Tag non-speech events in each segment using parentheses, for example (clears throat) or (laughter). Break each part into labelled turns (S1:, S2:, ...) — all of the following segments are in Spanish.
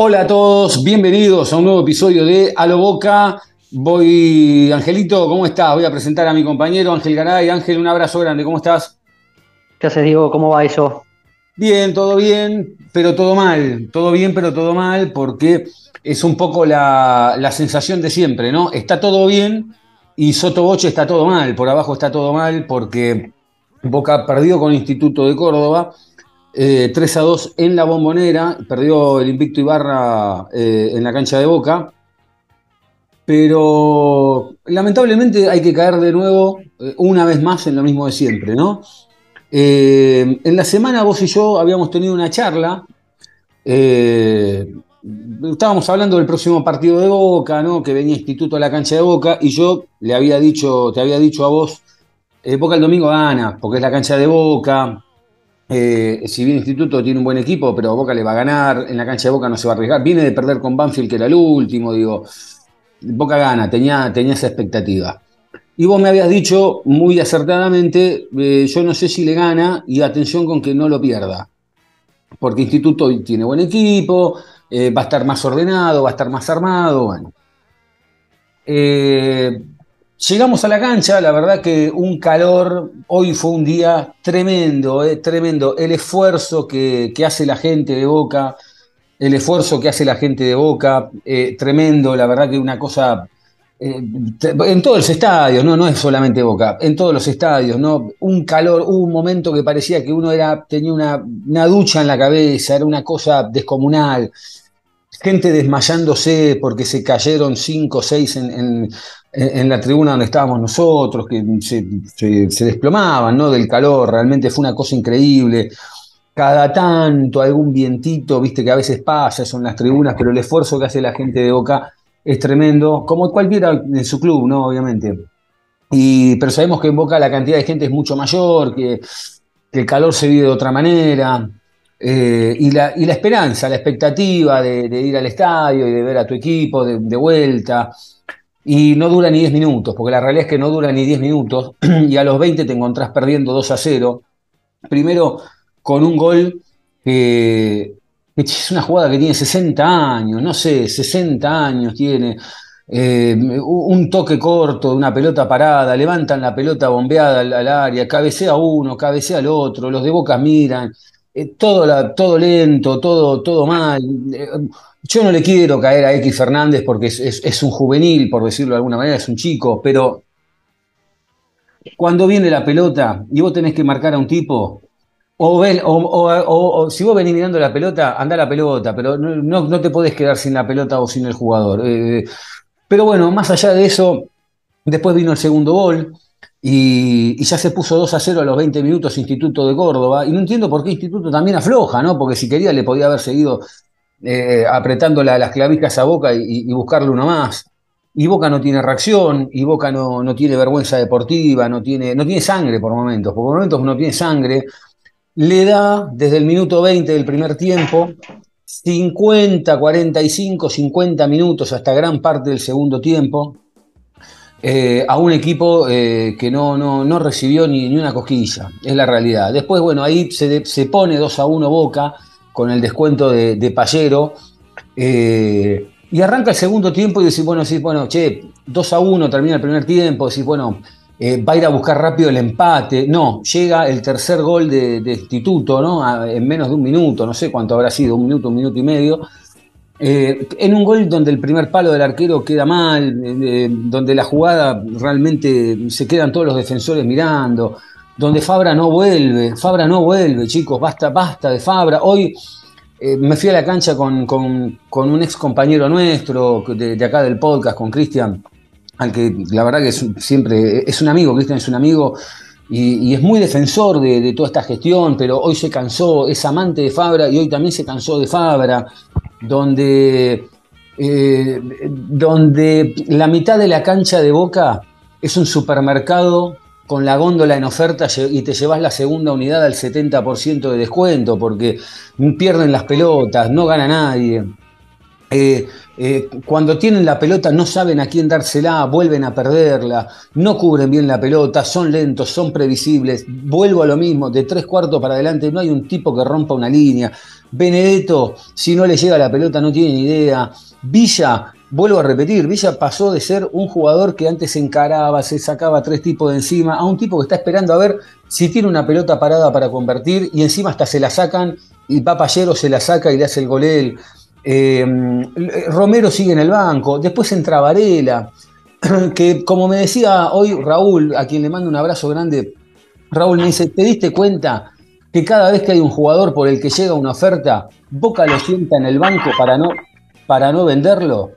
S1: Hola a todos, bienvenidos a un nuevo episodio de A lo Boca. Voy, Angelito, ¿cómo estás? Voy a presentar a mi compañero Ángel Garay. Ángel, un abrazo grande, ¿cómo estás?
S2: ¿Qué haces, Diego? ¿Cómo va eso?
S1: Bien, todo bien, pero todo mal. Todo bien, pero todo mal, porque es un poco la, la sensación de siempre, ¿no? Está todo bien y Sotoboche está todo mal. Por abajo está todo mal porque Boca perdió con Instituto de Córdoba. Eh, 3 a 2 en la bombonera, perdió el invicto Ibarra eh, en la cancha de Boca, pero lamentablemente hay que caer de nuevo eh, una vez más en lo mismo de siempre, ¿no? Eh, en la semana vos y yo habíamos tenido una charla, estábamos hablando del próximo partido de Boca, ¿no? Que venía Instituto a la cancha de Boca y yo le había dicho, te había dicho a vos, Boca el domingo gana, porque es la cancha de Boca, eh, si bien Instituto tiene un buen equipo, pero Boca le va a ganar, en la cancha de Boca no se va a arriesgar. Viene de perder con Banfield, que era el último, digo, Boca gana, tenía, tenía esa expectativa. Y vos me habías dicho muy acertadamente, eh, yo no sé si le gana y atención con que no lo pierda. Porque Instituto tiene buen equipo, eh, va a estar más ordenado, va a estar más armado, bueno. Llegamos a la cancha, la verdad que un calor, hoy fue un día tremendo, eh, tremendo. El esfuerzo que, hace la gente de Boca, el esfuerzo que hace la gente de Boca, eh, tremendo, la verdad que una cosa, eh, en todos los estadios, no, no es solamente Boca, en todos los estadios, ¿no? Un calor, hubo un momento que parecía que uno tenía una, una ducha en la cabeza, era una cosa descomunal gente desmayándose porque se cayeron cinco o seis en, la tribuna donde estábamos nosotros, que se, desplomaban, ¿no? Del calor, realmente fue una cosa increíble. Cada tanto algún vientito, viste que a veces pasa eso en las tribunas, pero el esfuerzo que hace la gente de Boca es tremendo, como cualquiera en su club, ¿no? Obviamente. Y, pero sabemos que en Boca la cantidad de gente es mucho mayor, que el calor se vive de otra manera. Eh, y, la, esperanza, la expectativa de, ir al estadio y de ver a tu equipo de, vuelta. Y no dura ni 10 minutos, porque la realidad es que no dura ni 10 minutos. (clears throat) Y a los 20 te encontrás perdiendo 2 a 0. Primero con un gol que, es una jugada que tiene 60 años, no sé, 60 años tiene. Eh, un toque corto una pelota parada, levantan la pelota bombeada al, al área, cabecea uno, cabecea al otro, los de Boca miran, eh, todo, todo lento, todo, todo mal. Eh, yo no le quiero caer a X Fernández porque es, es- un juvenil, por decirlo de alguna manera, es un chico, pero cuando viene la pelota y vos tenés que marcar a un tipo, o, o- o- si vos venís mirando la pelota, anda la pelota, pero no, no- no te podés quedar sin la pelota o sin el jugador. Eh, pero bueno, más allá de eso, después vino el segundo gol y, ya se puso 2 a 0 a los 20 minutos Instituto de Córdoba. Y no entiendo por qué Instituto también afloja, ¿no? Porque si quería le podía haber seguido eh, apretando la- las clavijas a Boca y, y buscarle uno más. Y Boca no tiene reacción, y Boca no, no tiene vergüenza deportiva, no tiene, no tiene sangre por momentos, por momentos no tiene sangre. Le da desde el minuto 20 del primer tiempo 50, 45, 50 minutos hasta gran parte del segundo tiempo eh, a un equipo eh, que no, no, no recibió ni, ni una cosquilla, es la realidad. Después, bueno, ahí se, se pone 2 a 1 Boca con el descuento de, de Pallero. eh, y arranca el segundo tiempo y decís, bueno, sí, bueno, che, 2 a 1 termina el primer tiempo, decís, bueno, eh, va a ir a buscar rápido el empate. No, llega el tercer gol de, de Instituto, ¿no? En menos de un minuto, no sé cuánto habrá sido, un minuto, un minuto y medio. Eh, en un gol donde el primer palo del arquero queda mal, eh, eh, donde la jugada realmente se quedan todos los defensores mirando, donde Fabra no vuelve, Fabra no vuelve, chicos, basta, basta de Fabra. Hoy me fui a la cancha con, un ex compañero nuestro de, acá del podcast, con Cristian, al que la verdad que siempre es un amigo, Cristian es un amigo, y, es muy defensor de, de, toda esta gestión, pero hoy se cansó, es amante de Fabra y hoy también se cansó de Fabra, donde, eh, donde la mitad de la cancha de Boca es un supermercado con la góndola en oferta y te llevas la segunda unidad al 70% de descuento porque pierden las pelotas, no gana nadie. Eh, eh, cuando tienen la pelota no saben a quién dársela, vuelven a perderla, no cubren bien la pelota, son lentos, son previsibles. Vuelvo a lo mismo, de tres cuartos para adelante no hay un tipo que rompa una línea. Benedetto, si no le llega la pelota, no tiene ni idea. Villa, vuelvo a repetir, Villa pasó de ser un jugador que antes se encaraba, se sacaba tres tipos de encima, a un tipo que está esperando a ver si tiene una pelota parada para convertir y encima hasta se la sacan y Papayero se la saca y le hace el gol él. Eh, Romero sigue en el banco, después entra Varela, (clears throat) que como me decía hoy Raúl, a quien le mando un abrazo grande, Raúl me dice, ¿te diste cuenta que cada vez que hay un jugador por el que llega una oferta, Boca lo sienta en el banco para no, para no venderlo?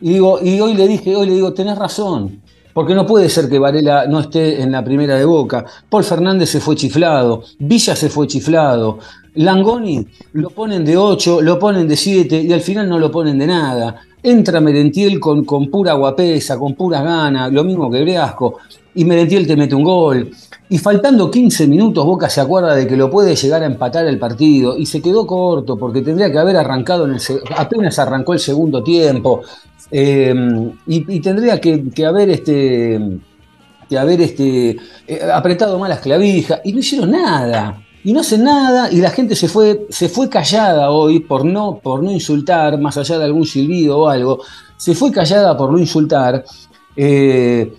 S1: Y, digo, y hoy le dije, hoy le digo, tenés razón, porque no puede ser que Varela no esté en la primera de Boca. Paul Fernández se fue chiflado, Villa se fue chiflado, Langoni lo ponen de 8, lo ponen de 7 y al final no lo ponen de nada. Entra Merentiel con, con pura guapesa, con puras ganas, lo mismo que Breasco, y Merentiel te mete un gol. Y faltando 15 minutos, Boca se acuerda de que lo puede llegar a empatar el partido y se quedó corto porque tendría que haber arrancado, en el, apenas arrancó el segundo tiempo. Eh, y, tendría que, haber este que haber este, eh, apretado más las clavijas y no hicieron nada y no hacen nada y la gente se fue, se fue callada hoy por no, por no insultar, más allá de algún silbido o algo, se fue callada por no insultar. Eh,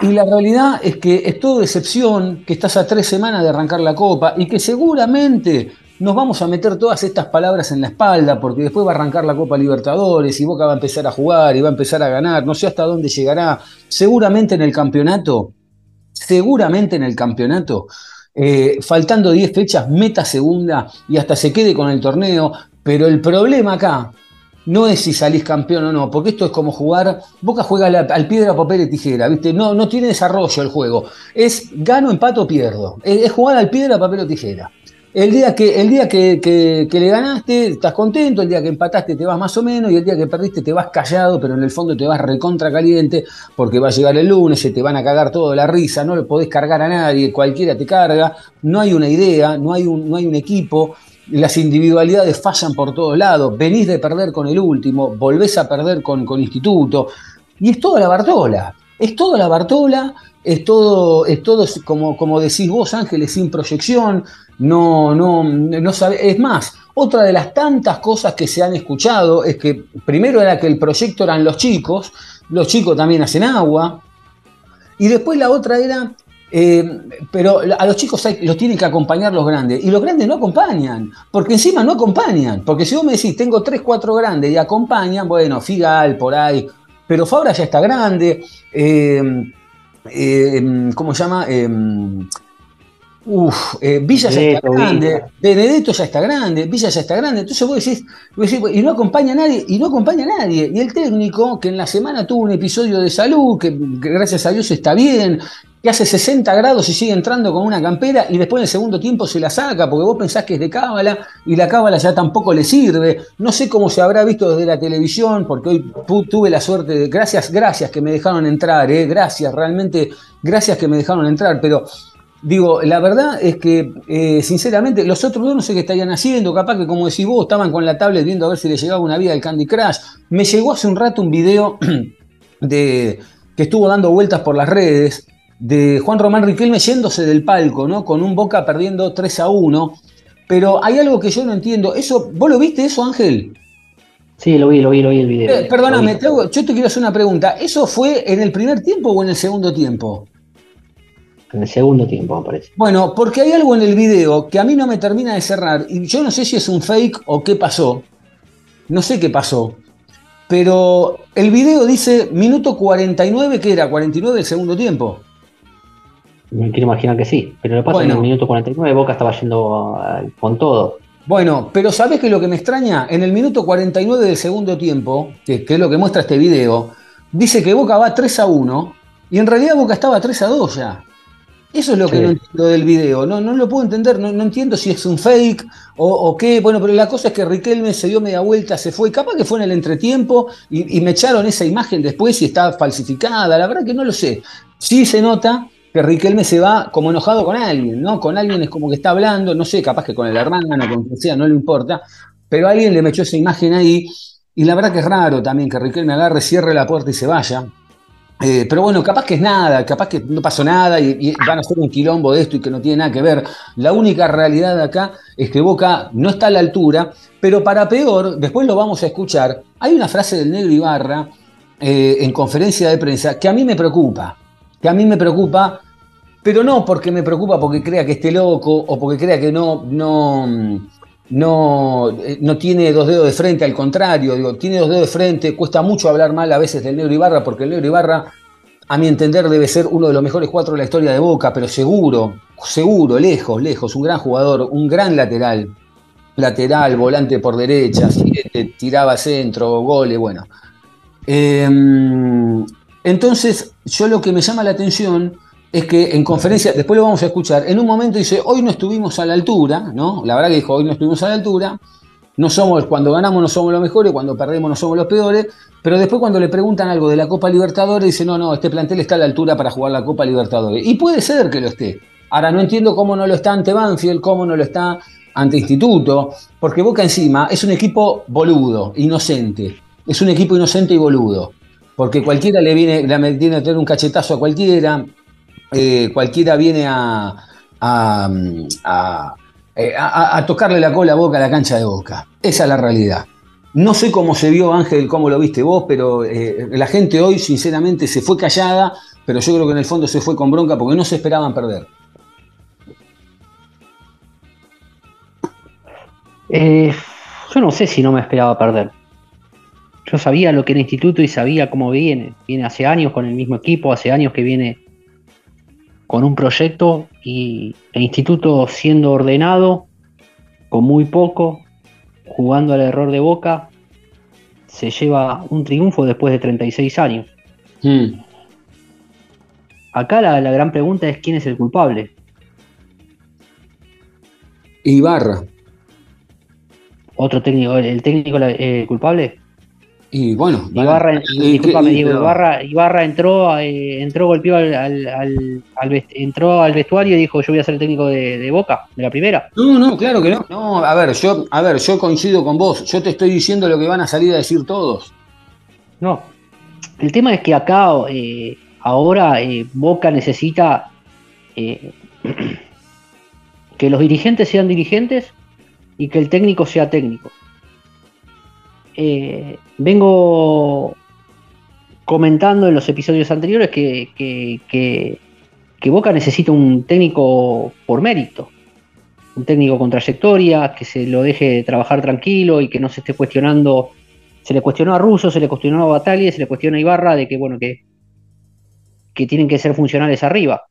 S1: y la realidad es que es todo decepción que estás a tres semanas de arrancar la copa y que seguramente nos vamos a meter todas estas palabras en la espalda porque después va a arrancar la Copa Libertadores y Boca va a empezar a jugar y va a empezar a ganar, no sé hasta dónde llegará, seguramente en el campeonato, seguramente en el campeonato eh, faltando 10 fechas, meta segunda y hasta se quede con el torneo. Pero el problema acá no es si salís campeón o no, porque esto es como jugar, Boca juega al piedra, papel y tijera, ¿viste? No, no tiene desarrollo el juego. Es gano, empato, pierdo. Es, es jugar al piedra, papel o tijera. El día, que, el día que, que, que, le ganaste, estás contento, el día que empataste te vas más o menos, y el día que perdiste te vas callado, pero en el fondo te vas recontra caliente, porque va a llegar el lunes, se te van a cagar todo la risa, no le podés cargar a nadie, cualquiera te carga, no hay una idea, no hay un, no hay un equipo, las individualidades fallan por todos lados, venís de perder con el último, volvés a perder con, con Instituto, y es toda la Bartola, es toda la Bartola, es todo, es todo como, como decís vos, Ángeles, sin proyección, no, no, no sabe. Es más, otra de las tantas cosas que se han escuchado es que primero era que el proyecto eran los chicos, los chicos también hacen agua, y después la otra era, eh, pero a los chicos hay, los tienen que acompañar los grandes, y los grandes no acompañan, porque encima no acompañan, porque si vos me decís, tengo 3, 4 grandes y acompañan, bueno, Figal por ahí, pero Fabra ya está grande, eh, eh, ¿cómo se llama? Uf, eh, Villa ya está grande, Benedetto ya está grande, Villa ya está grande. Entonces vos decís, vos decís, y no acompaña a nadie, y no acompaña a nadie. Y el técnico, que en la semana tuvo un episodio de salud, que, que gracias a Dios está bien, hace 60 grados y sigue entrando con una campera, y después en el segundo tiempo se la saca, porque vos pensás que es de cábala, y la cábala ya tampoco le sirve. No sé cómo se habrá visto desde la televisión, porque hoy tuve la suerte de. Gracias, gracias que me dejaron entrar, eh, gracias, realmente, gracias que me dejaron entrar, pero Digo, la verdad es que, eh, sinceramente, los otros dos no sé qué estarían haciendo, capaz que como decís vos, estaban con la tablet viendo a ver si les llegaba una vida del Candy Crush. Me llegó hace un rato un video (clears throat) de, que estuvo dando vueltas por las redes de Juan Román Riquelme yéndose del palco, ¿no? Con un Boca perdiendo 3 a 1. Pero hay algo que yo no entiendo. Eso, ¿Vos lo viste eso, Ángel?
S2: Sí, lo vi, lo vi, lo vi el video.
S1: Eh, perdóname, te hago, yo te quiero hacer una pregunta. ¿Eso fue en el primer tiempo o en el segundo tiempo?
S2: En el segundo tiempo, me parece.
S1: Bueno, porque hay algo en el video que a mí no me termina de cerrar. Y yo no sé si es un fake o qué pasó. No sé qué pasó. Pero el video dice minuto 49, que era 49 del segundo tiempo.
S2: Me quiero imaginar que sí. Pero lo que pasa bueno, en el minuto 49 Boca estaba yendo uh, con todo.
S1: Bueno, pero ¿sabés qué es lo que me extraña? En el minuto 49 del segundo tiempo, que, que es lo que muestra este video, dice que Boca va 3 a 1 y en realidad Boca estaba 3 a 2 ya. Eso es lo que no entiendo del video. No, no lo puedo entender, no, entiendo si es un fake o, qué. Bueno, pero la cosa es que Riquelme se dio media vuelta, se fue. Capaz que fue en el entretiempo y, me echaron esa imagen después y está falsificada. La verdad que no lo sé. Sí se nota que Riquelme se va como enojado con alguien, ¿no? Con alguien es como que está hablando, no sé, capaz que con el hermano, con quien sea, no le importa. Pero alguien le metió esa imagen ahí. Y la verdad que es raro también que Riquelme agarre, cierre la puerta y se vaya. Eh, pero bueno, capaz que es nada, capaz que no pasó nada y, van a hacer un quilombo de esto y que no tiene nada que ver. La única realidad acá es que Boca no está a la altura, pero para peor, después lo vamos a escuchar, hay una frase del negro Ibarra eh, en conferencia de prensa que a mí me preocupa, que a mí me preocupa, pero no porque me preocupa porque crea que esté loco o porque crea que no, no, no, eh, no tiene dos dedos de frente, al contrario, tiene dos dedos de frente, cuesta mucho hablar mal a veces del Negro Ibarra, porque el Negro Ibarra, a mi entender, debe ser uno de los mejores cuatro de la historia de Boca, pero seguro, seguro, lejos, lejos, un gran jugador, un gran lateral, lateral, volante por derecha, tiraba centro, goles, bueno. Em, entonces, yo lo que me llama la atención es que en conferencia, después lo vamos a escuchar, en un momento dice, hoy no estuvimos a la altura, ¿no? La verdad que dijo, hoy no estuvimos a la altura, no somos, cuando ganamos no somos los mejores, cuando perdemos no somos los peores, pero después cuando le preguntan algo de la Copa Libertadores, dice, no, no, este plantel está a la altura para jugar la Copa Libertadores. Y puede ser que lo esté. Ahora no entiendo cómo no lo está ante Banfield, cómo no lo está ante Instituto, porque Boca encima es un equipo boludo, inocente. Es un equipo inocente y boludo. Porque cualquiera le viene, le viene a tener un cachetazo a cualquiera, eh, cualquiera viene a, eh, a, tocarle la cola a boca a la cancha de boca. Esa es la realidad. No sé cómo se vio Ángel, cómo lo viste vos, pero eh, la gente hoy sinceramente se fue callada, pero yo creo que en el fondo se fue con bronca porque no se esperaban perder.
S2: yo no sé si no me esperaba perder. Yo sabía lo que era instituto y sabía cómo viene. Viene hace años con el mismo equipo, hace años que viene con un proyecto y el instituto siendo ordenado, con muy poco, jugando al error de boca, se lleva un triunfo después de 36 años. Hmm. Acá la, gran pregunta es quién es el culpable.
S1: Ibarra.
S2: Otro técnico, el técnico eh, culpable.
S1: Y bueno,
S2: Ibarra, Ibarra, entró, eh, entró, golpeó al, entró al vestuario y dijo yo voy a ser el técnico de, Boca, de la primera.
S1: No, no, claro que no. No, a ver, yo, a ver, yo coincido con vos. Yo te estoy diciendo lo que van a salir a decir todos.
S2: No. El tema es que acá eh, ahora eh, Boca necesita (clears throat) que los dirigentes sean dirigentes y que el técnico sea técnico. Eh, vengo comentando en los episodios anteriores que, que, Boca necesita un técnico por mérito, un técnico con trayectoria, que se lo deje trabajar tranquilo y que no se esté cuestionando. Se le cuestionó a Russo, se le cuestionó a Batalla, se le cuestiona a Ibarra de que, bueno, que, que tienen que ser funcionales arriba.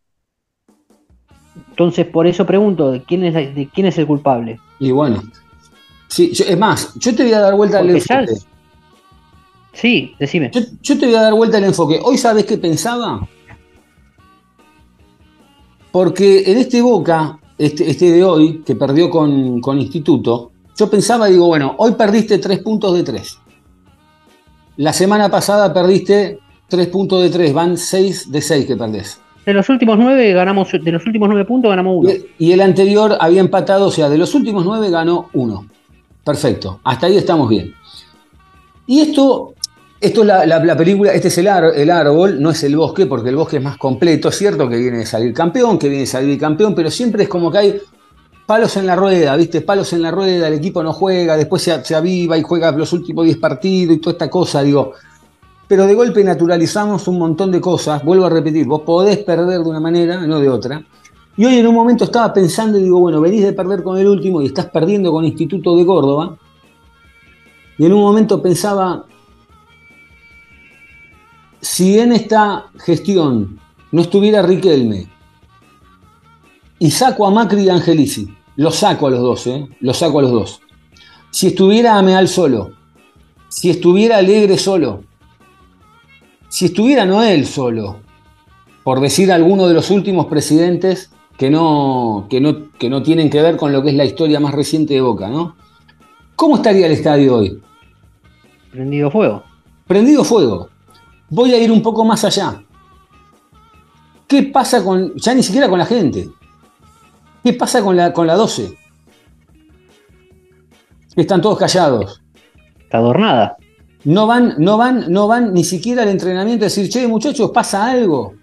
S2: Entonces, por eso pregunto, quién es, de quién es el culpable?
S1: Y bueno, Sí, es más, yo te voy a dar vuelta al enfoque.
S2: Sí, decime.
S1: Yo, te voy a dar vuelta al enfoque. Hoy sabes qué pensaba. Porque en este Boca, este, este de hoy, que perdió con, con Instituto, yo pensaba, digo, bueno, hoy perdiste tres puntos de tres. La semana pasada perdiste tres puntos de tres, van seis de seis que perdés.
S2: De los últimos nueve ganamos, de los últimos nueve puntos ganamos uno.
S1: Y el anterior había empatado, o sea, de los últimos nueve ganó uno. Perfecto, hasta ahí estamos bien. Y esto, esto es la, película, este es el, árbol, no es el bosque, porque el bosque es más completo, es cierto que viene de salir campeón, que viene de salir campeón, pero siempre es como que hay palos en la rueda, ¿viste? Palos en la rueda, el equipo no juega, después se, aviva y juega los últimos 10 partidos y toda esta cosa, digo. Pero de golpe naturalizamos un montón de cosas, vuelvo a repetir, vos podés perder de una manera, no de otra, y hoy en un momento estaba pensando y digo, bueno, venís de perder con el último y estás perdiendo con Instituto de Córdoba. Y en un momento pensaba, si en esta gestión no estuviera Riquelme y saco a Macri y Angelici, los saco a los dos, ¿eh? los saco a los dos. Si estuviera Ameal solo, si estuviera Alegre solo, si estuviera Noel solo, por decir alguno de los últimos presidentes que no, que, no, que no tienen que ver con lo que es la historia más reciente de Boca, ¿no? ¿Cómo estaría el estadio hoy?
S2: Prendido fuego.
S1: Prendido fuego. Voy a ir un poco más allá. ¿Qué pasa con, ya ni siquiera con la gente? ¿Qué pasa con la, con la 12? Están todos callados.
S2: Está adornada.
S1: No van, no van, no van ni siquiera al entrenamiento a decir, che, muchachos, pasa algo.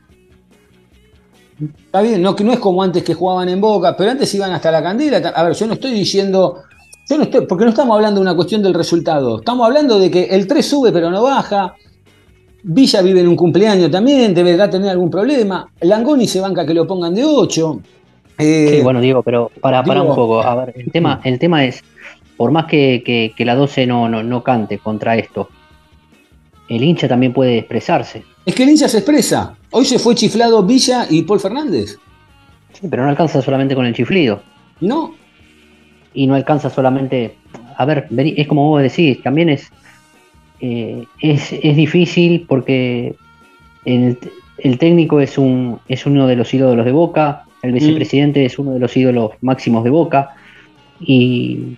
S1: Está bien, no, no es como antes que jugaban en Boca, pero antes iban hasta la candela. A ver, yo no estoy diciendo, yo no estoy, porque no estamos hablando de una cuestión del resultado. Estamos hablando de que el 3 sube pero no baja. Villa vive en un cumpleaños también, deberá tener algún problema. Langoni se banca que lo pongan de 8. Eh,
S2: Sí, bueno, Diego, pero para, para
S1: digo-
S2: un poco. A ver, el tema, el tema es, por más que, que- que la 12 no, no, no cante contra esto, el hincha también puede expresarse.
S1: Es que el hincha se expresa. Hoy se fue chiflado Villa y Paul Fernández.
S2: Sí, pero no alcanza solamente con el chiflido.
S1: No,
S2: Y no alcanza solamente. A ver, es como vos decís, también es. eh, es, es difícil porque el, el técnico es, un, es uno de los ídolos de Boca, el vicepresidente es uno de los ídolos máximos de Boca. Y,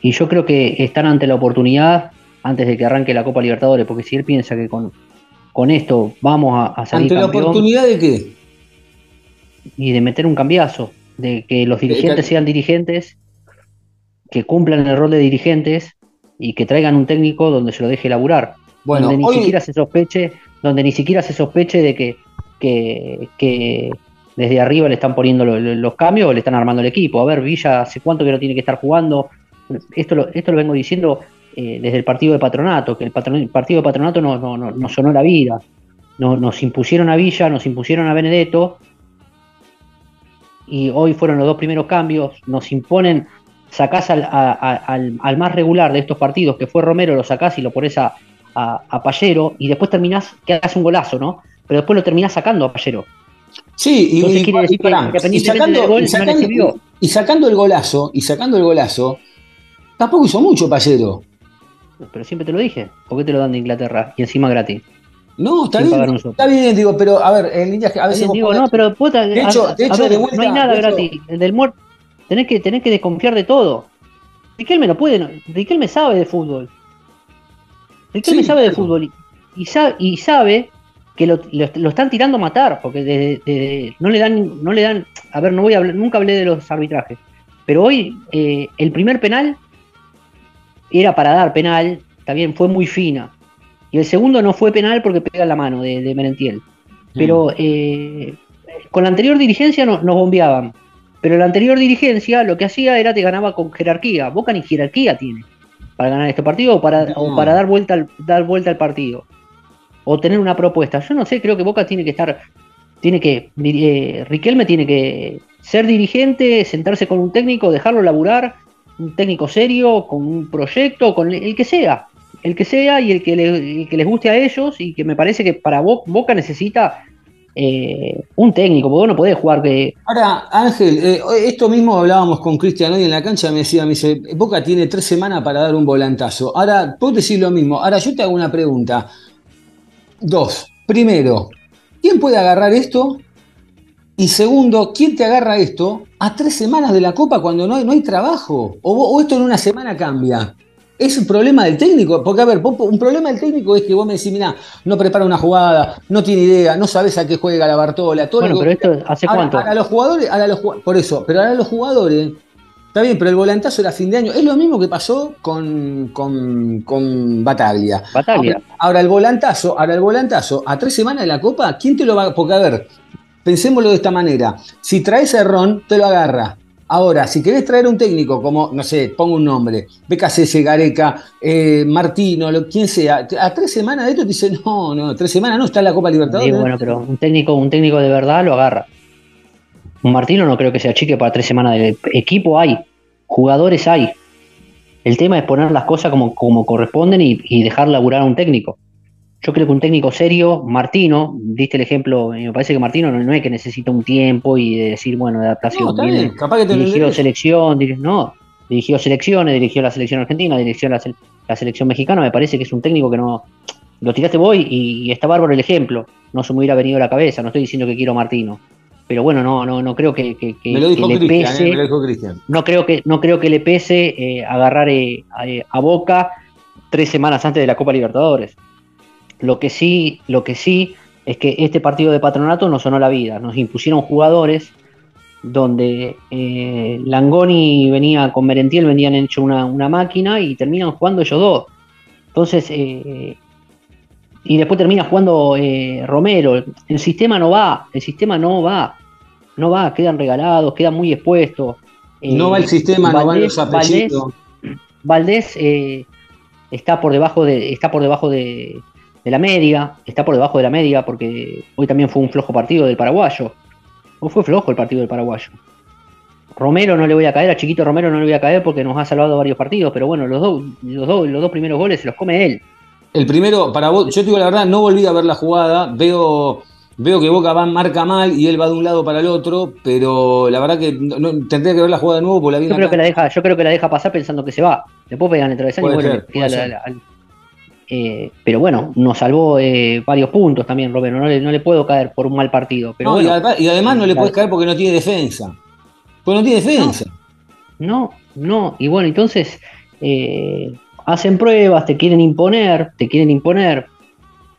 S2: y yo creo que están ante la oportunidad antes de que arranque la Copa Libertadores, porque si él piensa que con, con esto vamos a, a salir
S1: ante la oportunidad de qué?
S2: y de meter un cambiazo, de que los dirigentes sean dirigentes, que cumplan el rol de dirigentes y que traigan un técnico donde se lo deje laburar,
S1: Bueno,
S2: donde ni
S1: hoy,
S2: siquiera se sospeche, donde ni siquiera se sospeche de que, que, que desde arriba le están poniendo lo- lo- los cambios o le están armando el equipo. A ver, Villa, ¿hace cuánto que no tiene que estar jugando? Esto lo, esto lo vengo diciendo eh, desde el partido de patronato, que el, partido de patronato nos no, no, nos sonó la vida. Nos, nos impusieron a Villa, nos impusieron a Benedetto, y hoy fueron los dos primeros cambios, nos imponen, sacás al, a- a- al, al más regular de estos partidos, que fue Romero, lo sacás y lo pones a, a, Pallero, y después terminás, que hagas un golazo, ¿no? Pero después lo terminás sacando a Pallero.
S1: sí, y,
S2: Entonces
S1: y-
S2: decir
S1: pará, y sacando,
S2: del gol,
S1: y
S2: no
S1: sacando- y sacando el golazo, y sacando el golazo, tampoco hizo mucho Pallero.
S2: Pero siempre te lo dije, ¿por qué te lo dan de Inglaterra? Y encima gratis.
S1: No, está
S2: Sin
S1: bien, está bien, digo, pero a ver, en líneas a veces
S2: digo, no, pero puta,
S1: De hecho-
S2: a-
S1: de
S2: a
S1: hecho,
S2: ver,
S1: de vuelta-
S2: no hay nada
S1: de hecho-
S2: gratis. Del muerto tenés que, tenés que desconfiar de todo. Riquelme no puede, Riquelme sabe de fútbol. Riquelme
S1: Sí,
S2: sabe de fútbol y, y sabe, y sabe que lo, lo- lo están tirando a matar, porque de- de- no le dan, no le dan, a ver, no voy a hablar, nunca hablé de los arbitrajes, pero hoy eh, el primer penal era para dar penal, también fue muy fina. Y el segundo no fue penal porque pega en la mano de, de Merentiel. Pero eh, con la anterior dirigencia no- nos bombeaban. Pero la anterior dirigencia lo que hacía era te ganaba con jerarquía. Boca ni jerarquía tiene para ganar este partido o para, o para dar, vuelta al, dar vuelta al partido. O tener una propuesta. Yo no sé, creo que Boca tiene que estar. Tiene que. eh, Riquelme tiene que ser dirigente, sentarse con un técnico, dejarlo laburar. Un técnico serio, con un proyecto, con el que sea. El que sea y el que, les guste a ellos. Y que me parece que para Bo- Boca necesita eh, un técnico, porque vos no podés jugar que.
S1: Ahora, Ángel, eh, esto mismo hablábamos con Cristian hoy en la cancha, me decía, me dice, Boca tiene tres semanas para dar un volantazo. Ahora, vos decís lo mismo. Ahora, yo te hago una pregunta. Dos. Primero, ¿quién puede agarrar esto? Y segundo, ¿quién te agarra esto a tres semanas de la Copa cuando no hay, no hay trabajo? O, o esto en una semana cambia? ¿Es un problema del técnico? Porque, a ver, un problema del técnico es que vos me decís, mirá, no prepara una jugada, no tiene idea, no sabes a qué juega la Bartola, todo
S2: Bueno,
S1: lo
S2: pero esto, ¿hace
S1: Ahora,
S2: cuánto?
S1: ahora los jugadores, ahora los por eso, pero ahora los jugadores, está bien, pero el volantazo era fin de año. Es lo mismo que pasó con, con, con Bataglia.
S2: Bataglia.
S1: Ahora, ahora el volantazo, ahora el volantazo, a tres semanas de la Copa, ¿quién te lo va a.? Porque a ver, pensémoslo de esta manera. Si traes a Ron, te lo agarra. Ahora, si querés traer un técnico como, no sé, pongo un nombre, BKC, Gareca, eh, Martino, lo, quien sea, a tres semanas de esto te dice, no, no, tres semanas no, está en la Copa Libertadores.
S2: Digo, bueno, pero un técnico, un técnico de verdad lo agarra. Un Martino no creo que sea chique para tres semanas de equipo hay, jugadores hay. El tema es poner las cosas como, como corresponden y, y dejar laburar a un técnico. Yo creo que un técnico serio, Martino, diste el ejemplo, y me parece que Martino no, no es que necesita un tiempo y de decir, bueno, de adaptación.
S1: No, bien, capaz que te
S2: dirigió selección, diri- no, dirigió selecciones, dirigió la selección argentina, dirigió la, sele- la selección mexicana, me parece que es un técnico que no, lo tiraste vos y, y está bárbaro el ejemplo. no se me hubiera venido a la cabeza, no estoy diciendo que quiero a Martino. Pero bueno, no, no, no creo que, que- que-
S1: Me lo dijo
S2: que le pese.
S1: eh,
S2: no creo que no creo que le pese eh, agarrar eh, a, eh, a Boca tres semanas antes de la Copa Libertadores. Lo que sí, lo que sí es que este partido de patronato nos sonó la vida. Nos impusieron jugadores donde eh, Langoni venía con Merentiel, venían hecho una, una máquina y terminan jugando ellos dos. Entonces, eh, y después termina jugando eh, Romero. El sistema no va, el sistema no va, no va, quedan regalados, quedan muy expuestos.
S1: No va el sistema, no van
S2: Valdés-
S1: los apellidos.
S2: Valdés eh, está por debajo de está por debajo de, de la media, está por debajo de la media porque hoy también fue un flojo partido del paraguayo. Hoy fue flojo el partido del paraguayo. Romero no le voy a caer, a Chiquito Romero no le voy a caer porque nos ha salvado varios partidos, pero bueno, los dos, los dos, los dos primeros goles se los come él.
S1: El primero, para vos, yo te digo la verdad, no volví a ver la jugada, veo, veo que Boca va marca mal y él va de un lado para el otro, pero la verdad que no, no- tendría que ver la jugada de nuevo porque la vi en
S2: Yo creo que la deja, yo creo que la deja pasar pensando que se va. Después pegan el travesaño y bueno, queda al- eh, pero bueno, nos salvó eh, varios puntos también, Romero. No le, no le puedo caer por un mal partido. Pero
S1: No, y,
S2: bueno,
S1: además, y además no le puedes caer porque no tiene defensa. Porque no tiene defensa.
S2: No, no. Y bueno, entonces eh, hacen pruebas, te quieren imponer, te quieren imponer.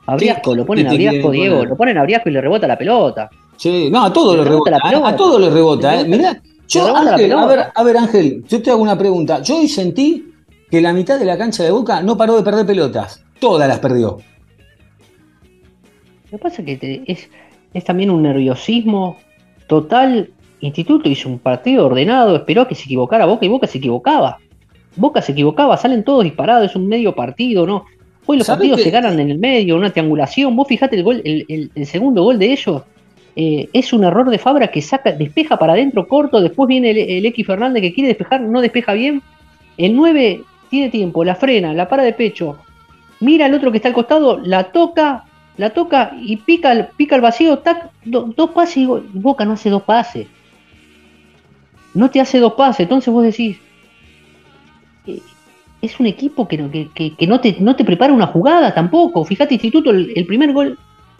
S2: A
S1: ¿Qué-
S2: Briasco, lo ponen a
S1: te quieren
S2: Briasco, Diego,
S1: imponer?
S2: lo ponen a Briasco y le rebota la pelota.
S1: Sí, no, a todo
S2: Le rebota
S1: rebota.
S2: la
S1: A,
S2: pelota.
S1: a todo le rebota, eh. Mirá, yo, Ángel, a ver, a ver, Ángel, yo te hago una pregunta. Yo hoy sentí que la mitad de la cancha de Boca no paró de perder pelotas. Todas las perdió.
S2: Lo que pasa es que es, es también un nerviosismo total. Instituto hizo un partido ordenado, esperó a que se equivocara Boca y Boca se equivocaba. Boca se equivocaba, salen todos disparados, es un medio partido, ¿no? Hoy los
S1: ¿Sabés
S2: partidos
S1: que-
S2: se ganan en el medio, una triangulación. Vos fijate el gol, el, el- el segundo gol de ellos. eh, es un error de Fabra que saca, despeja para adentro corto, después viene el, el X Fernández que quiere despejar, no despeja bien. El 9 tiene tiempo, la frena, la para de pecho, mira al otro que está al costado, la toca, la toca y pica, pica el vacío, tac, do- dos pases y Boca no hace dos pases. No te hace dos pases, entonces vos decís, eh, es un equipo que, no- que, que- que no, te, no te prepara una jugada tampoco. Fíjate, Instituto, el, el primer gol,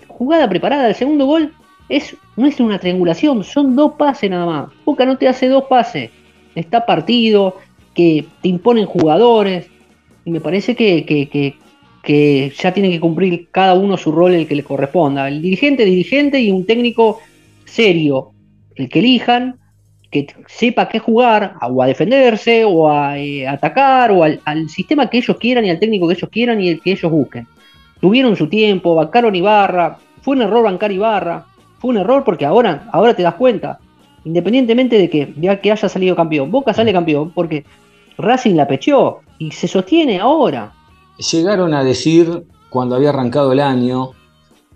S2: jugada preparada, el segundo gol, es, no es una triangulación, son dos pases nada más. Boca no te hace dos pases. Está partido, que te imponen jugadores, y me parece que, que- que- ya tienen que cumplir cada uno su rol el que le corresponda. El dirigente, dirigente y un técnico serio, el que elijan, que sepa qué jugar, o a defenderse, o a eh, atacar, o al, al sistema que ellos quieran y al técnico que ellos quieran y el que ellos busquen. Tuvieron su tiempo, bancaron Ibarra, fue un error bancar Ibarra, fue un error porque ahora, ahora te das cuenta, independientemente de que ya que haya salido campeón, Boca sale campeón porque Racing la pecheó y se sostiene ahora.
S1: Llegaron a decir, cuando había arrancado el año,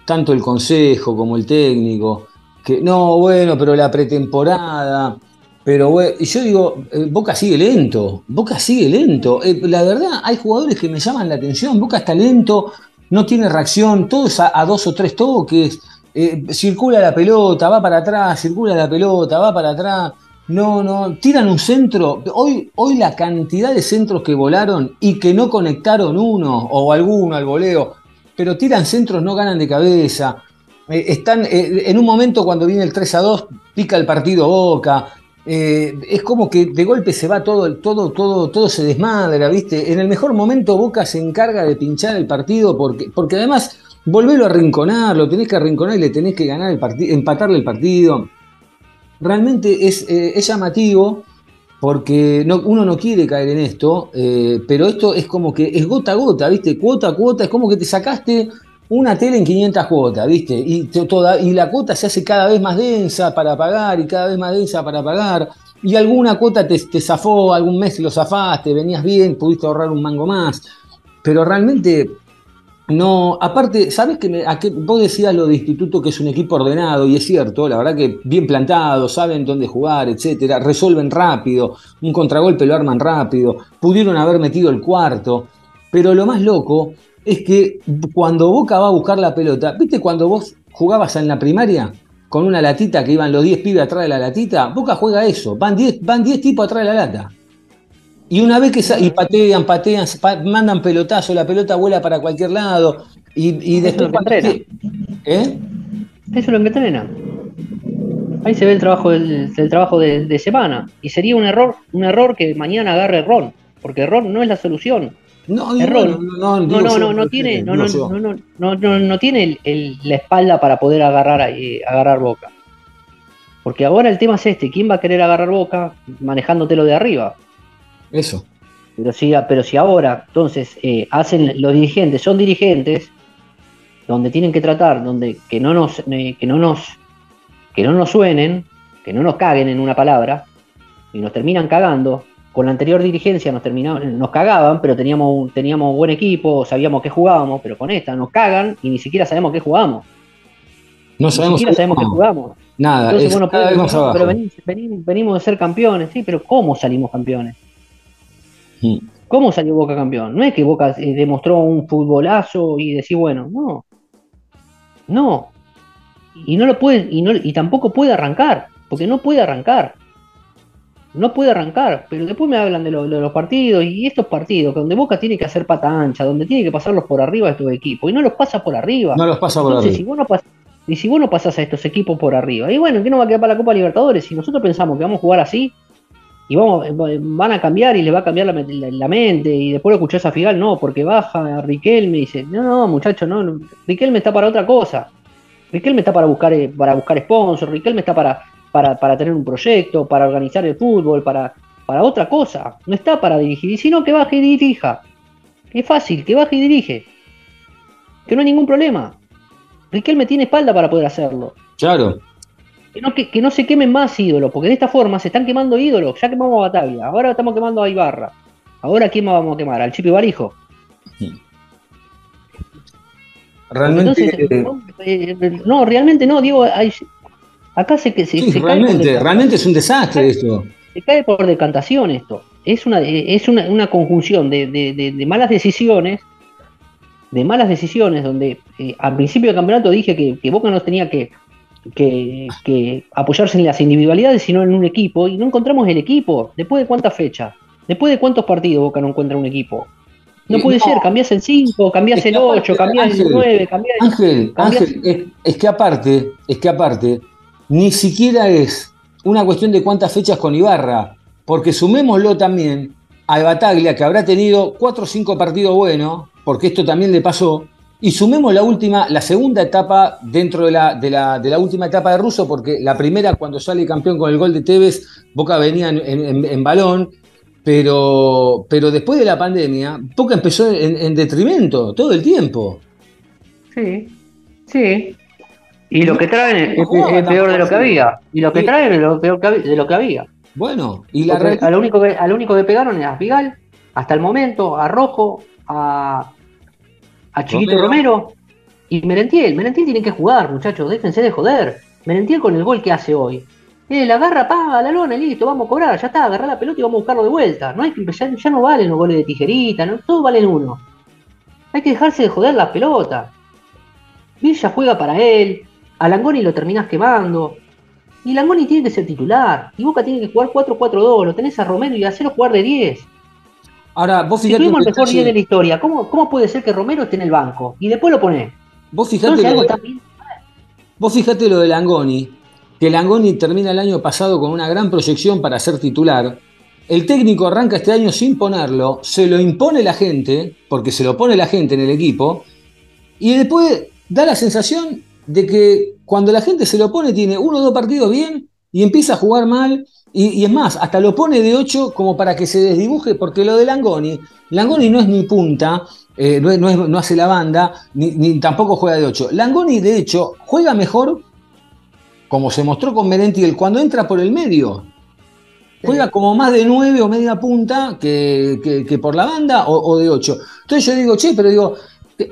S1: tanto el consejo como el técnico, que no, bueno, pero la pretemporada, pero y yo digo, eh, Boca sigue lento, Boca sigue lento. Eh, la verdad, hay jugadores que me llaman la atención, Boca está lento, no tiene reacción, todo es a, a dos o tres toques, eh, circula la pelota, va para atrás, circula la pelota, va para atrás. No, no, tiran un centro. Hoy, hoy la cantidad de centros que volaron y que no conectaron uno o alguno al voleo, pero tiran centros, no ganan de cabeza. Eh, están eh, en un momento cuando viene el 3 a 2, pica el partido Boca. Eh, es como que de golpe se va todo, todo, todo, todo se desmadra, ¿viste? En el mejor momento Boca se encarga de pinchar el partido porque, porque además volverlo a arrinconar, lo tenés que arrinconar y le tenés que ganar el partido, empatarle el partido realmente es, eh, es llamativo porque no- uno no quiere caer en esto, eh, pero esto es como que es gota a gota, ¿viste? Cuota a cuota, es como que te sacaste una tele en 500 cuotas, ¿viste? Y, toda, y la cuota se hace cada vez más densa para pagar y cada vez más densa para pagar. Y alguna cuota te, te zafó, algún mes lo zafaste, venías bien, pudiste ahorrar un mango más. Pero realmente no, aparte, ¿sabes que me- a qué- vos decías lo de Instituto que es un equipo ordenado y es cierto, la verdad que bien plantado, saben dónde jugar, etcétera, resuelven rápido, un contragolpe lo arman rápido, pudieron haber metido el cuarto, pero lo más loco es que cuando Boca va a buscar la pelota, ¿viste cuando vos jugabas en la primaria con una latita que iban los 10 pibes atrás de la latita? Boca juega eso, van 10 van 10 tipos atrás de la lata. Y una vez que y patean, patean, pa- mandan pelotazo, la pelota vuela para cualquier lado. Y, y
S2: Eso es
S1: después.
S2: lo que entrena.
S1: ¿Eh?
S2: Eso es lo que entrenan. Ahí se ve el trabajo del, del trabajo de, de semana. Y sería un error, un error que mañana agarre Ron, porque Ron no es la solución.
S1: No,
S2: Error.
S1: no,
S2: No, no, no, no tiene, no,
S1: yo.
S2: no, no, no, no, no, no tiene el- el- la espalda para poder agarrar, eh, agarrar boca. Porque ahora el tema es este, ¿quién va a querer agarrar boca manejándotelo de arriba?
S1: Eso.
S2: Pero si, pero si ahora, entonces, eh, hacen los dirigentes, son dirigentes, donde tienen que tratar, donde que no nos, eh, que no nos, que no nos suenen, que no nos caguen en una palabra, y nos terminan cagando. Con la anterior dirigencia nos terminaban, nos cagaban, pero teníamos, un- teníamos buen equipo, sabíamos qué jugábamos, pero con esta nos cagan y ni siquiera sabemos qué jugamos.
S1: No
S2: Ni
S1: sabemos.
S2: siquiera sabemos qué jugamos.
S1: Nada,
S2: Entonces,
S1: es
S2: bueno,
S1: cada
S2: pero,
S1: vez más abajo.
S2: venimos, venimos- venimos de ser campeones, sí, pero ¿cómo salimos campeones? ¿Cómo salió Boca campeón? No es que Boca eh, demostró un futbolazo y decir, bueno, no. No. Y no lo puede, y, no, y tampoco puede arrancar, porque no puede arrancar. No puede arrancar, pero después me hablan de, lo- de los partidos y estos partidos, donde Boca tiene que hacer pata ancha, donde tiene que pasarlos por arriba a estos equipos, y no los pasa por arriba.
S1: No los pasa por
S2: Entonces, si
S1: arriba.
S2: vos no pas- y si vos no pasás a estos equipos por arriba, y bueno, ¿qué no va a quedar para la Copa Libertadores? Si nosotros pensamos que vamos a jugar así, y vamos, van a cambiar y les va a cambiar la, la- mente, y después lo escuchás a Figal, no, porque baja Riquelme y dice, no, no, muchacho, no, no, Riquelme está para otra cosa. Riquelme está para buscar, eh, para buscar sponsor, Riquelme está para, para, para tener un proyecto, para organizar el fútbol, para, para otra cosa. No está para dirigir, y si no, que baje y dirija. Es fácil, que baje y dirige. Que no hay ningún problema. Riquelme tiene espalda para poder hacerlo.
S1: Claro.
S2: Que no, que, que no se quemen más ídolos, porque de esta forma se están quemando ídolos. Ya quemamos a Bataglia, ahora estamos quemando a Ibarra. Ahora, ¿a quién más vamos a quemar? ¿Al Chipi Barijo?
S1: Realmente.
S2: Entonces, no, eh, no, realmente no, digo, hay- acá se, que se,
S1: sí, realmente, realmente es un desastre esto.
S2: se cae por decantación esto. Es una, es una, una conjunción de, de- de- de malas decisiones, de malas decisiones, donde eh, al principio del campeonato dije que, que Boca no tenía que, que, que apoyarse en las individualidades, sino en un equipo, y no encontramos el equipo. ¿Después de cuántas fechas? ¿Después de cuántos partidos Boca no encuentra un equipo? No puede
S1: no.
S2: ser, cambiás el 5, cambiás el
S1: aparte,
S2: 8, cambiás el
S1: Ángel,
S2: 9, cambiás el...
S1: Ángel, Ángel, es, es que aparte, es que aparte, ni siquiera es una cuestión de cuántas fechas con Ibarra, porque sumémoslo también al Bataglia, que habrá tenido cuatro o cinco partidos buenos, porque esto también le pasó, y sumemos la última, la segunda etapa dentro de la, de la, de la última etapa de Russo, porque la primera, cuando sale campeón con el gol de Tevez, Boca venía en, en- en balón, pero, pero después de la pandemia, Boca empezó en, en detrimento todo el tiempo.
S2: Sí, sí. Y lo que traen es,
S1: No
S2: es-
S1: jugaba
S2: es peor de lo que había. Y lo que traen es lo peor que de lo que había.
S1: Bueno, y la
S2: a lo único que, a lo único que pegaron es a Figal, hasta el momento, a Rojo, a, a Chiquito
S1: Romero.
S2: Romero, y Merentiel. Merentiel tiene que jugar, muchachos, déjense de joder. Merentiel con el gol que hace hoy. Eh, la agarra, pa, a la lona, listo, vamos a cobrar, ya está, agarrar la pelota y vamos a buscarlo de vuelta. No hay que, ya, ya no valen los goles de tijerita, no, todos valen uno. Hay que dejarse de joder la pelota. Villa juega para él, a Langoni lo terminás quemando. Y Langoni tiene que ser titular. Y Boca tiene que jugar 4-4-2. Lo tenés a Romero y hacerlo jugar de 10.
S1: Ahora vos
S2: Si
S1: fijate,
S2: tuvimos
S1: un
S2: el mejor
S1: detalle-
S2: día de la historia, ¿cómo, ¿cómo puede ser que Romero esté en el banco? Y después lo ponés.
S1: vos fijate,
S2: Entonces
S1: lo, vos fijate lo de Langoni, que Langoni termina el año pasado con una gran proyección para ser titular. El técnico arranca este año sin ponerlo, se lo impone la gente, porque se lo pone la gente en el equipo, y después da la sensación de que cuando la gente se lo pone tiene uno o dos partidos bien y empieza a jugar mal, y, y es más, hasta lo pone de 8 como para que se desdibuje, porque lo de Langoni, Langoni no es ni punta, eh, no, es- no no hace la banda, ni, ni tampoco juega de 8. Langoni, de hecho, juega mejor, como se mostró con Merentiel, cuando entra por el medio. Juega como más de 9 o media punta que, que- que por la banda o, o de 8. Entonces yo digo, che, pero digo,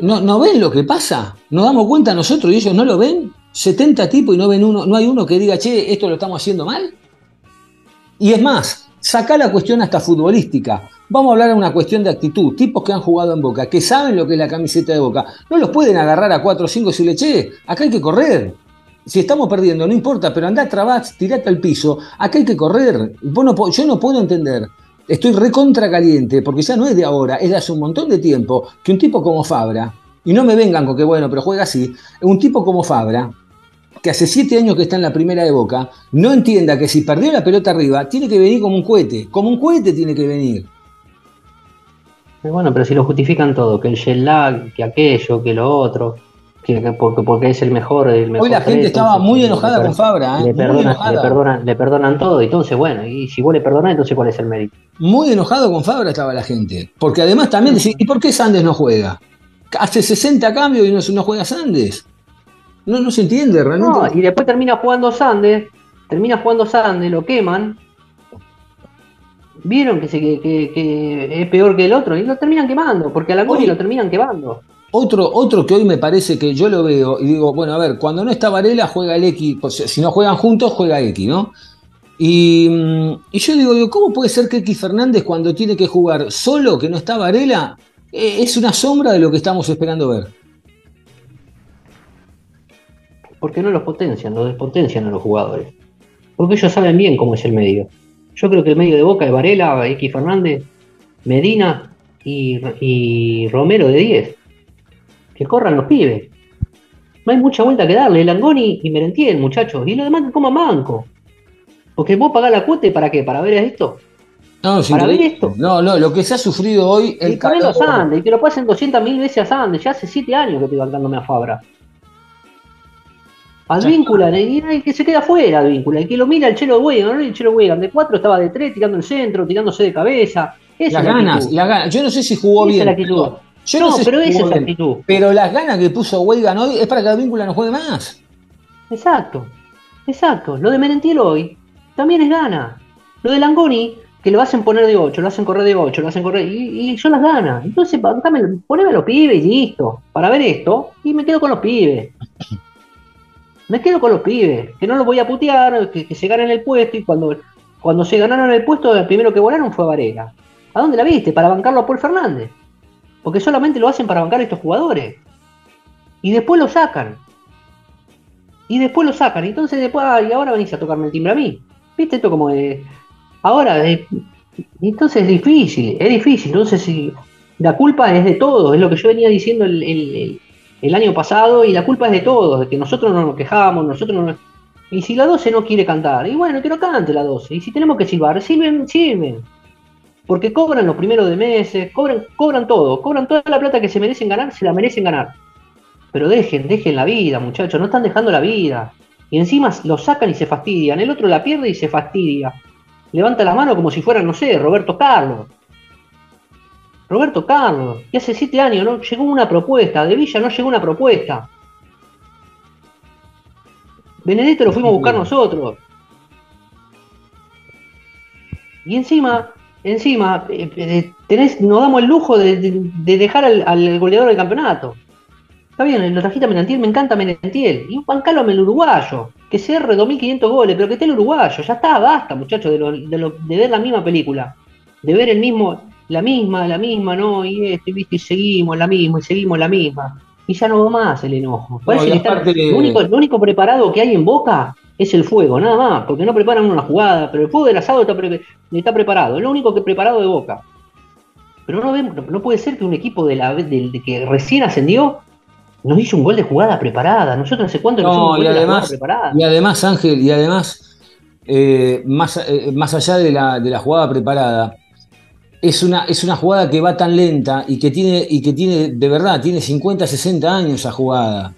S1: ¿no, ¿no ven lo que pasa? ¿Nos damos cuenta nosotros y ellos no lo ven? 70 tipos y no ven uno, no hay uno que diga, che, esto lo estamos haciendo mal. Y es más, saca la cuestión hasta futbolística. Vamos a hablar de una cuestión de actitud. Tipos que han jugado en Boca, que saben lo que es la camiseta de Boca. No los pueden agarrar a 4 o 5 y decirle, che, acá hay que correr. Si estamos perdiendo, no importa, pero andá a trabats, tirate al piso. Acá hay que correr. Vos no po- yo no puedo entender. Estoy recontra caliente, porque ya no es de ahora, es de hace un montón de tiempo, que un tipo como Fabra, y no me vengan con que bueno, pero juega así, un tipo como Fabra, que hace siete años que está en la primera de Boca, no entienda que si perdió la pelota arriba, tiene que venir como un cohete, como un cohete tiene que venir.
S2: Bueno, pero si lo justifican todo, que el lag, que aquello, que lo otro, que, que porque, porque es el mejor, el mejor.
S1: Hoy la gente
S2: tres,
S1: estaba
S2: entonces,
S1: muy enojada con Fabra, ¿eh?
S2: Le perdonan, le, perdonan, le perdonan todo, entonces bueno, y si vos le perdonás, entonces ¿cuál es el mérito?
S1: Muy enojado con Fabra estaba la gente. Porque además también ¿y por qué Sandes no juega? Hace 60 cambios y no, no juega Sandes. No, no se entiende realmente.
S2: No, y después termina jugando Sandes, termina jugando Sandes, lo queman. Vieron que, se, que, que- que es peor que el otro y lo terminan quemando, porque a la
S1: Oye.
S2: lo terminan quemando.
S1: Otro, otro que hoy me parece que yo lo veo y digo, bueno, a ver, cuando no está Varela juega el X, pues, si no juegan juntos juega X, ¿no? Y, mm, y yo digo, digo, ¿cómo puede ser que X Fernández cuando tiene que jugar solo, que no está Varela, eh, es una sombra de lo que estamos esperando ver?
S2: Porque no los potencian, los despotencian a los jugadores. Porque ellos saben bien cómo es el medio. Yo creo que el medio de Boca es Varela, X Fernández, Medina y, y Romero de 10. Que corran los pibes. No hay mucha vuelta que darle. Langoni y Merentiel, muchachos. Y lo demás que coman banco. Porque vos pagás la cuota y para qué? ¿Para ver esto?
S1: No,
S2: Para ver esto.
S1: No, no, lo que se ha sufrido hoy,
S2: Y
S1: el
S2: ponelo a
S1: calor-
S2: Sandes, y que lo pasen 200.000 veces a Sandes. Ya hace 7 años que estoy bancándome a Fabra. Advíncula, y y que se queda fuera Advíncula, y que lo mira el Chelo Wegan, ¿no? el Chelo Wegan de 4 estaba de 3 tirando el centro, tirándose de cabeza. Esa
S1: Las
S2: es
S1: ganas,
S2: actitud.
S1: las ganas. Yo no sé si jugó
S2: Esa es
S1: bien.
S2: la actitud.
S1: pero- Yo
S2: no,
S1: sé si
S2: pero esa es la actitud.
S1: Pero las ganas que puso Weigan hoy es para que Advíncula no juegue más.
S2: Exacto, exacto. Lo de Merentiel hoy también es gana. Lo de Langoni, que lo hacen poner de 8, lo hacen correr de 8, lo hacen correr, y, y yo las ganas. Entonces, poneme a los pibes y listo, para ver esto, y me quedo con los pibes. Me quedo con los pibes, que no los voy a putear, que, que se ganen el puesto, y cuando, cuando se ganaron el puesto, el primero que volaron fue Varela. ¿A dónde la viste? Para bancarlo a Paul Fernández. Porque solamente lo hacen para bancar a estos jugadores. Y después lo sacan. Y después lo sacan. Entonces después, ay, ahora venís a tocarme el timbre a mí. ¿Viste esto como de... Ahora, entonces es difícil, es difícil. Entonces si la culpa es de todos, es lo que yo venía diciendo el- el año pasado, y la culpa es de todos, de que nosotros no nos quejamos, nosotros no nos- Y si la 12 no quiere cantar, y bueno, que no cante la 12. Y si tenemos que silbar, silben, silben. Porque cobran los primeros de meses, cobran, cobran todo, cobran toda la plata que se merecen ganar, se la merecen ganar. Pero dejen, dejen la vida, muchachos, no están dejando la vida. Y encima lo sacan y se fastidian. El otro la pierde y se fastidia. Levanta la mano como si fuera, no sé, Roberto Carlos. Roberto Carlos. Y hace siete años no llegó una propuesta. De Villa no llegó una propuesta. Benedetto lo fuimos a buscar nosotros. Y encima, encima, eh, eh, tenés, nos damos el lujo de, de- de dejar al, al goleador del campeonato. Está bien, lo trajiste a Menantiel, me encanta Menantiel. Y bancalo el uruguayo. Que cierre 2.500 goles, pero que esté el uruguayo. Ya está, basta, muchachos, de, lo- de, lo- de ver la misma película. De ver el mismo, la misma, la misma, ¿no? Y este, viste, y seguimos la misma, y seguimos la misma. Y ya no va más el enojo.
S1: Y aparte-
S2: lo, único, lo único preparado que hay en Boca es el fuego, nada más. Porque no preparan una jugada, pero el fuego del asado está, pre- está preparado. Es lo único que preparado de Boca. Pero no, vemos- no puede ser que un equipo de la de que recién ascendió nos hizo un gol de jugada preparada. Nosotros hace cuánto nos
S1: No,
S2: hicimos un
S1: y además,
S2: preparada.
S1: y además, Ángel, y además, eh, más, eh, más allá de la, de la jugada preparada, es una, es una jugada que va tan lenta y que tiene, y que tiene, de verdad, tiene 50, 60 años esa jugada.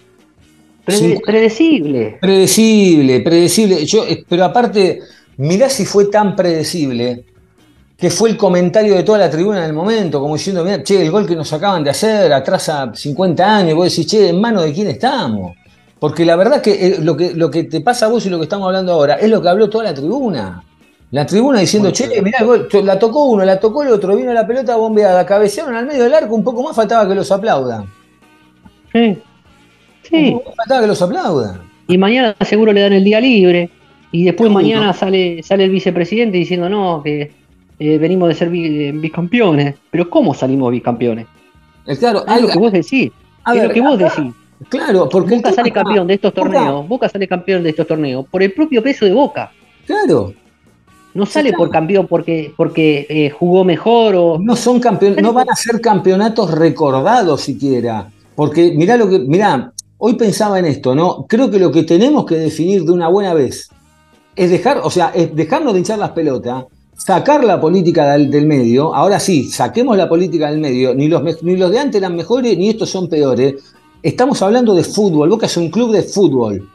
S2: Prede- predecible.
S1: Predecible, predecible. Yo, eh, pero aparte, mirá si fue tan predecible que fue el comentario de toda la tribuna en el momento, como diciendo, mira, che, el gol que nos acaban de hacer atrasa 50 años, vos decís, che, ¿en mano de quién estamos? Porque la verdad que, eh, lo que lo que te pasa a vos y lo que estamos hablando ahora es lo que habló toda la tribuna. La tribuna diciendo,
S2: Bueno,
S1: che, mirá, el gol, la tocó uno, la tocó el otro, vino la pelota bombeada, cabecearon al medio del arco, un poco más faltaba que los aplaudan.
S2: Sí.
S1: Un
S2: Sí.
S1: poco más faltaba que los aplaudan.
S2: Y mañana seguro le dan el día libre. Y después
S1: Seguro.
S2: mañana sale, sale el vicepresidente diciendo, no, que eh, venimos de ser eh, bicampeones. Pero ¿cómo salimos bicampeones?
S1: Eh, Claro,
S2: Es lo que vos decís.
S1: a
S2: es
S1: ver,
S2: lo que vos
S1: acá-
S2: decís.
S1: Claro, porque
S2: Boca sale campeón de estos
S1: Boca-
S2: torneos. Boca sale campeón de estos torneos por el propio peso de Boca.
S1: Claro,
S2: No sale por campeón porque, porque eh, jugó mejor o.
S1: no son campeones, no van a ser campeonatos recordados siquiera. Porque mirá lo que, mirá, hoy pensaba en esto, ¿no? Creo que lo que tenemos que definir de una buena vez es dejar, o sea, es dejarnos de hinchar las pelotas, sacar la política del, del medio, ahora sí, saquemos la política del medio, ni los, ni los de antes eran mejores, ni estos son peores. Estamos hablando de fútbol, Boca es un club de fútbol.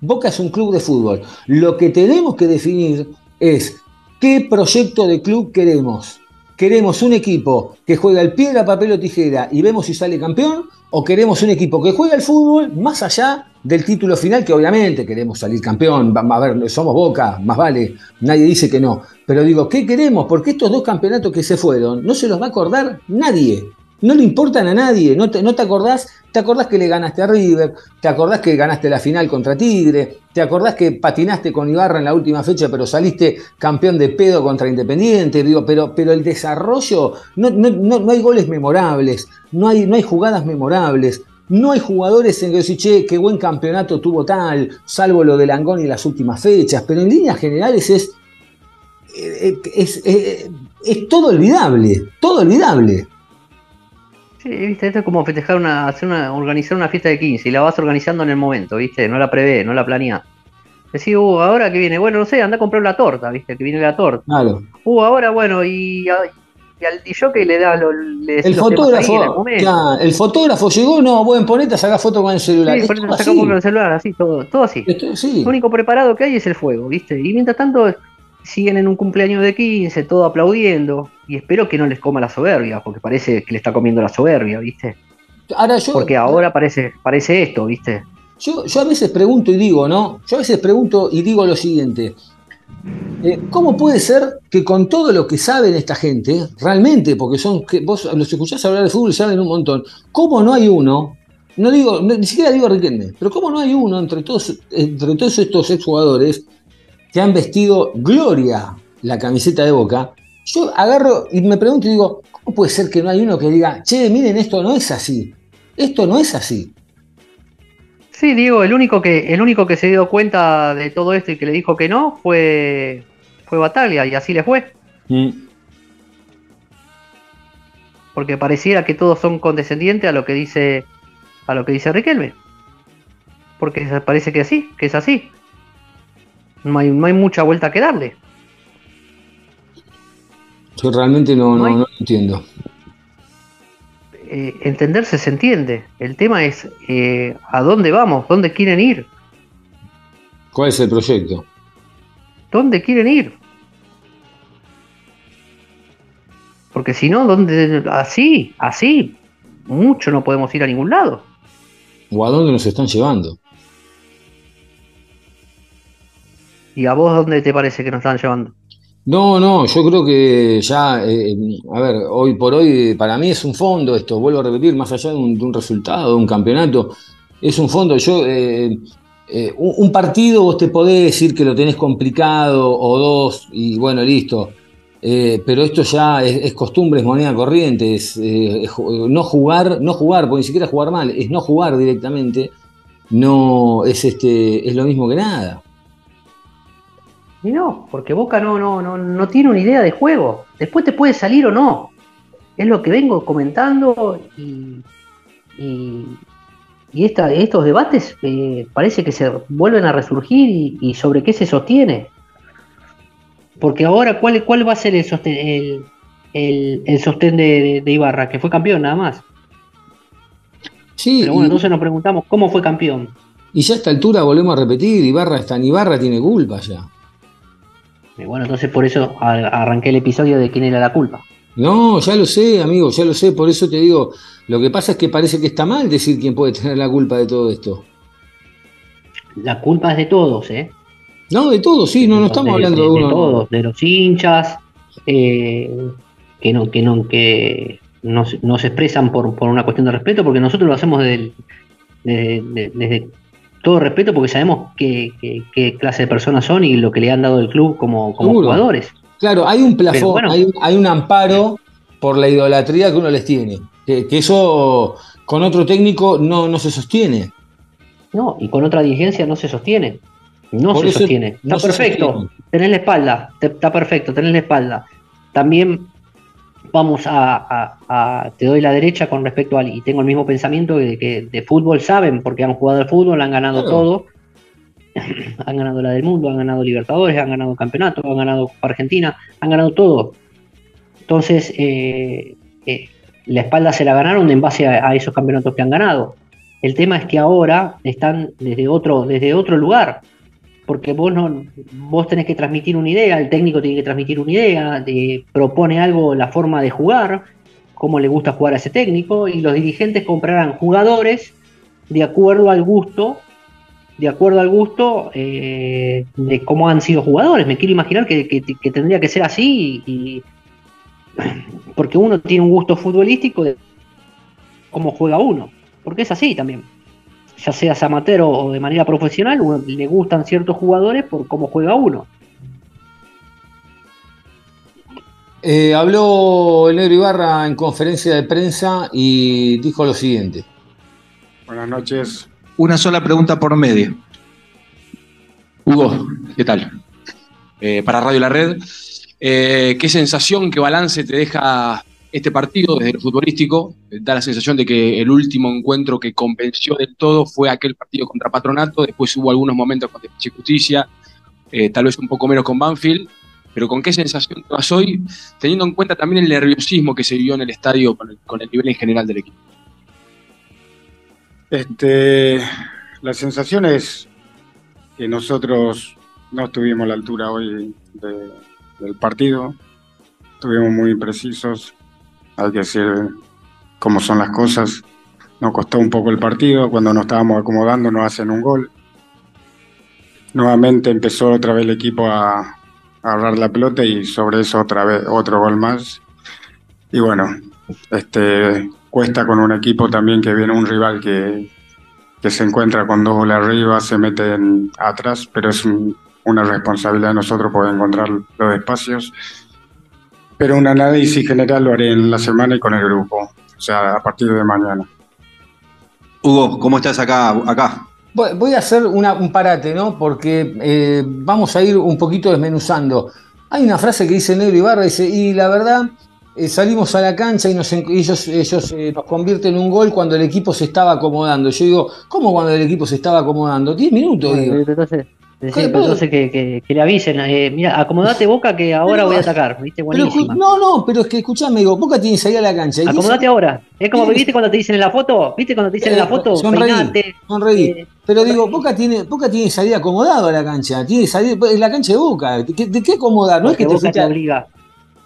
S1: Boca es un club de fútbol. Lo que tenemos que definir es qué proyecto de club queremos. ¿Queremos un equipo que juega el piedra, papel o tijera y vemos si sale campeón? ¿O queremos un equipo que juega el fútbol más allá del título final, que obviamente queremos salir campeón? A ver, somos Boca, más vale, nadie dice que no. Pero digo, ¿qué queremos? Porque estos dos campeonatos que se fueron no se los va a acordar nadie. No le importan a nadie. ¿No te, te acordás? ¿Te acordás que le ganaste a River? ¿Te acordás que ganaste la final contra Tigre? ¿Te acordás que patinaste con Ibarra en la última fecha, pero saliste campeón de pedo contra Independiente? Digo, pero, pero el desarrollo, no, no, no, hay goles memorables, no hay, no hay jugadas memorables. No hay jugadores en que decir, che, qué buen campeonato tuvo tal, salvo lo de Langón y las últimas fechas, pero en líneas generales es, eh, es, es, es todo olvidable, todo olvidable.
S2: Sí, viste, esto es como festejar una, hacer una, organizar una fiesta de 15 y la vas organizando en el momento, viste, no la prevé, no la planea. Decís, uh, ahora que viene, bueno, no sé, anda a comprar la torta, viste, que viene la torta.
S1: Claro.
S2: Uh, ahora, bueno, y, a- y al DJ le da lo, le
S1: El
S2: ahí
S1: fotógrafo, claro, el fotógrafo llegó, no, buen ponete a sacar foto con el celular.
S2: Sí,
S1: todo
S2: sacamos
S1: así.
S2: con el celular, así, todo, todo así.
S1: Esto- sí.
S2: Lo único preparado que hay es el fuego, ¿viste? Y mientras tanto siguen en un cumpleaños de 15, todo aplaudiendo. Y espero que no les coma la soberbia, porque parece que le está comiendo la soberbia, ¿viste?
S1: Ahora yo,
S2: Porque ahora parece, parece esto, ¿viste?
S1: yo, yo a veces pregunto y digo, ¿no? Yo a veces pregunto y digo lo siguiente. Eh, ¿Cómo puede ser que con todo lo que saben esta gente, realmente, porque son, que vos los escuchás hablar de fútbol y saben un montón, ¿cómo no hay uno? No digo, no- ni siquiera digo Riquelme, pero ¿cómo no hay uno entre todos, entre todos estos exjugadores que han vestido gloria la camiseta de Boca? Yo agarro y me pregunto y digo, ¿cómo puede ser que no hay uno que diga, che, miren, esto no es así? Esto no es así.
S2: Sí, digo, el único que, el único que se dio cuenta de todo esto y que le dijo que no fue, fue Bataglia, y así le fue. Porque pareciera que todos son condescendientes a lo que dice, a lo que dice Riquelme. Porque parece que sí, que es así. No hay, no hay mucha vuelta que darle.
S1: Yo realmente no,
S2: No
S1: entiendo.
S2: Eh, entenderse se entiende. El tema es eh, a dónde vamos, dónde quieren ir,
S1: ¿Cuál es el proyecto?
S2: dónde quieren ir. Porque si no, ¿dónde? así, así, mucho no podemos ir a ningún lado.
S1: ¿O a dónde nos están llevando?
S2: ¿Y a vos dónde te parece que nos están llevando?
S1: No, no, yo creo que ya, eh, a ver, hoy por hoy para mí es un fondo esto, vuelvo a repetir, más allá de un, de un resultado, de un campeonato, es un fondo. Yo, eh, eh, un, partido vos te podés decir que lo tenés complicado o dos y bueno, listo. Eh, pero esto ya es, es costumbre, es moneda corriente, es, eh, es no jugar, no jugar, porque ni siquiera jugar mal, es no jugar directamente, no es este, es lo mismo que nada.
S2: Y no, porque Boca no, no, no, no tiene una idea de juego. Después te puede salir o no. Es lo que vengo comentando y, y, y esta- estos debates eh, parece que se vuelven a resurgir y, y sobre qué se sostiene. Porque ahora, ¿cuál, cuál va a ser el sostén, el, el- el sostén de, de- Ibarra? Que fue campeón nada más.
S1: Sí,
S2: Pero bueno, entonces nos preguntamos cómo fue campeón.
S1: Y ya a esta altura volvemos a repetir, Ibarra está Ibarra tiene culpa ya.
S2: Y bueno, entonces por eso arranqué el episodio de quién era la culpa.
S1: No, ya lo sé, amigo, ya lo sé, por eso te digo, lo que pasa es que parece que está mal decir quién puede tener la culpa de todo esto.
S2: La culpa es de todos, ¿eh?
S1: No, de todo, sí, no, no estamos hablando de, uno. no.
S2: todos, de los hinchas, eh, que no, que no, que no, se- no se expresan por, por una cuestión de respeto, porque nosotros lo hacemos desde, desde, de- desde todo respeto, porque sabemos qué, qué- qué clase de personas son y lo que le han dado el club como, como jugadores.
S1: Claro, hay un plafón,
S2: bueno.
S1: hay, un- hay un amparo por la idolatría que uno les tiene. Que, que eso con otro técnico no, no se sostiene.
S2: No, y con otra dirigencia no se sostiene. No
S1: Por
S2: se sostiene. Está
S1: no
S2: perfecto.
S1: sostiene.
S2: Tenés la espalda. Está perfecto, tenés la espalda. También vamos a, a- a- te doy la derecha con respecto al, y tengo el mismo pensamiento de que de fútbol saben, porque han jugado al fútbol, han ganado
S1: Claro.
S2: todo, (clears throat) han ganado la del mundo, han ganado Libertadores, han ganado campeonato, han ganado Argentina, han ganado todo. Entonces, eh, eh, la espalda se la ganaron en base a, a esos campeonatos que han ganado. El tema es que ahora están desde otro, desde otro lugar, porque vos no, vos tenés que transmitir una idea, el técnico tiene que transmitir una idea, de- propone algo, la forma de jugar, cómo le gusta jugar a ese técnico, y los dirigentes comprarán jugadores de acuerdo al gusto, de acuerdo al gusto eh, de cómo han sido jugadores. Me quiero imaginar que, que- tendría que ser así, y- porque uno tiene un gusto futbolístico de cómo juega uno, porque es así también ya seas amateur o de manera profesional, uno le gustan ciertos jugadores por cómo juega uno.
S1: Eh, habló el negro Ibarra en conferencia de prensa y dijo lo siguiente.
S3: Buenas noches.
S4: Una sola pregunta por medio. Hugo, ¿qué tal? Eh, para Radio La Red, eh, ¿qué sensación, qué balance te deja este partido desde lo futbolístico? Eh, Da la sensación de que el último encuentro que convenció del todo fue aquel partido contra Patronato, después hubo algunos momentos con Defensa y Justicia, eh, tal vez un poco menos con Banfield, pero ¿con qué sensación vas hoy, teniendo en cuenta también el nerviosismo que se vivió en el estadio con el, nivel en general del equipo?
S3: Este, la sensación es que nosotros no estuvimos a la altura hoy de- del partido. Estuvimos muy imprecisos. Hay que decir cómo son las cosas. Nos costó un poco el partido. Cuando nos estábamos acomodando nos hacen un gol. Nuevamente empezó otra vez el equipo a, agarrar la pelota y sobre eso otra vez otro gol más. Y bueno, este, cuesta con un equipo también que viene un rival que, que se encuentra con dos goles arriba, se mete atrás, pero es un- una responsabilidad de nosotros poder encontrar los espacios. Pero un análisis general lo haré en la semana y con el grupo, o sea, a partir de mañana.
S5: Hugo, ¿cómo estás acá? acá?
S1: Voy voy a hacer una- un parate, ¿no? Porque eh, vamos a ir un poquito desmenuzando. Hay una frase que dice Negro Ibarra, dice, y la verdad, eh, salimos a la cancha y nos, ellos, ellos eh, nos convierten en un gol cuando el equipo se estaba acomodando. Yo digo, ¿cómo cuando el equipo se estaba acomodando? 10 minutos, digo.
S2: Entonces, sí,
S1: ¿Qué
S2: pero entonces que, que- que le avisen, eh, mira, acomodate Boca que ahora
S1: Pero-
S2: voy a atacar, ¿viste? Buenísima.
S1: no, no, pero es que escuchame, digo, Boca tiene que salir a la cancha.
S2: Acomodate
S1: dice-
S2: ahora. Es como. ¿viste cuando te dicen en la foto? ¿Viste cuando te dicen en la
S1: Eh,
S2: foto?
S1: sonreí,
S2: Peinate.
S1: sonreí.
S2: Eh,
S1: Pero digo, Boca tiene, Boca tiene que salir acomodado a la cancha. Tiene que salir, es la cancha de Boca. ¿De qué, de qué acomodar? No es que te
S2: Boca te obliga.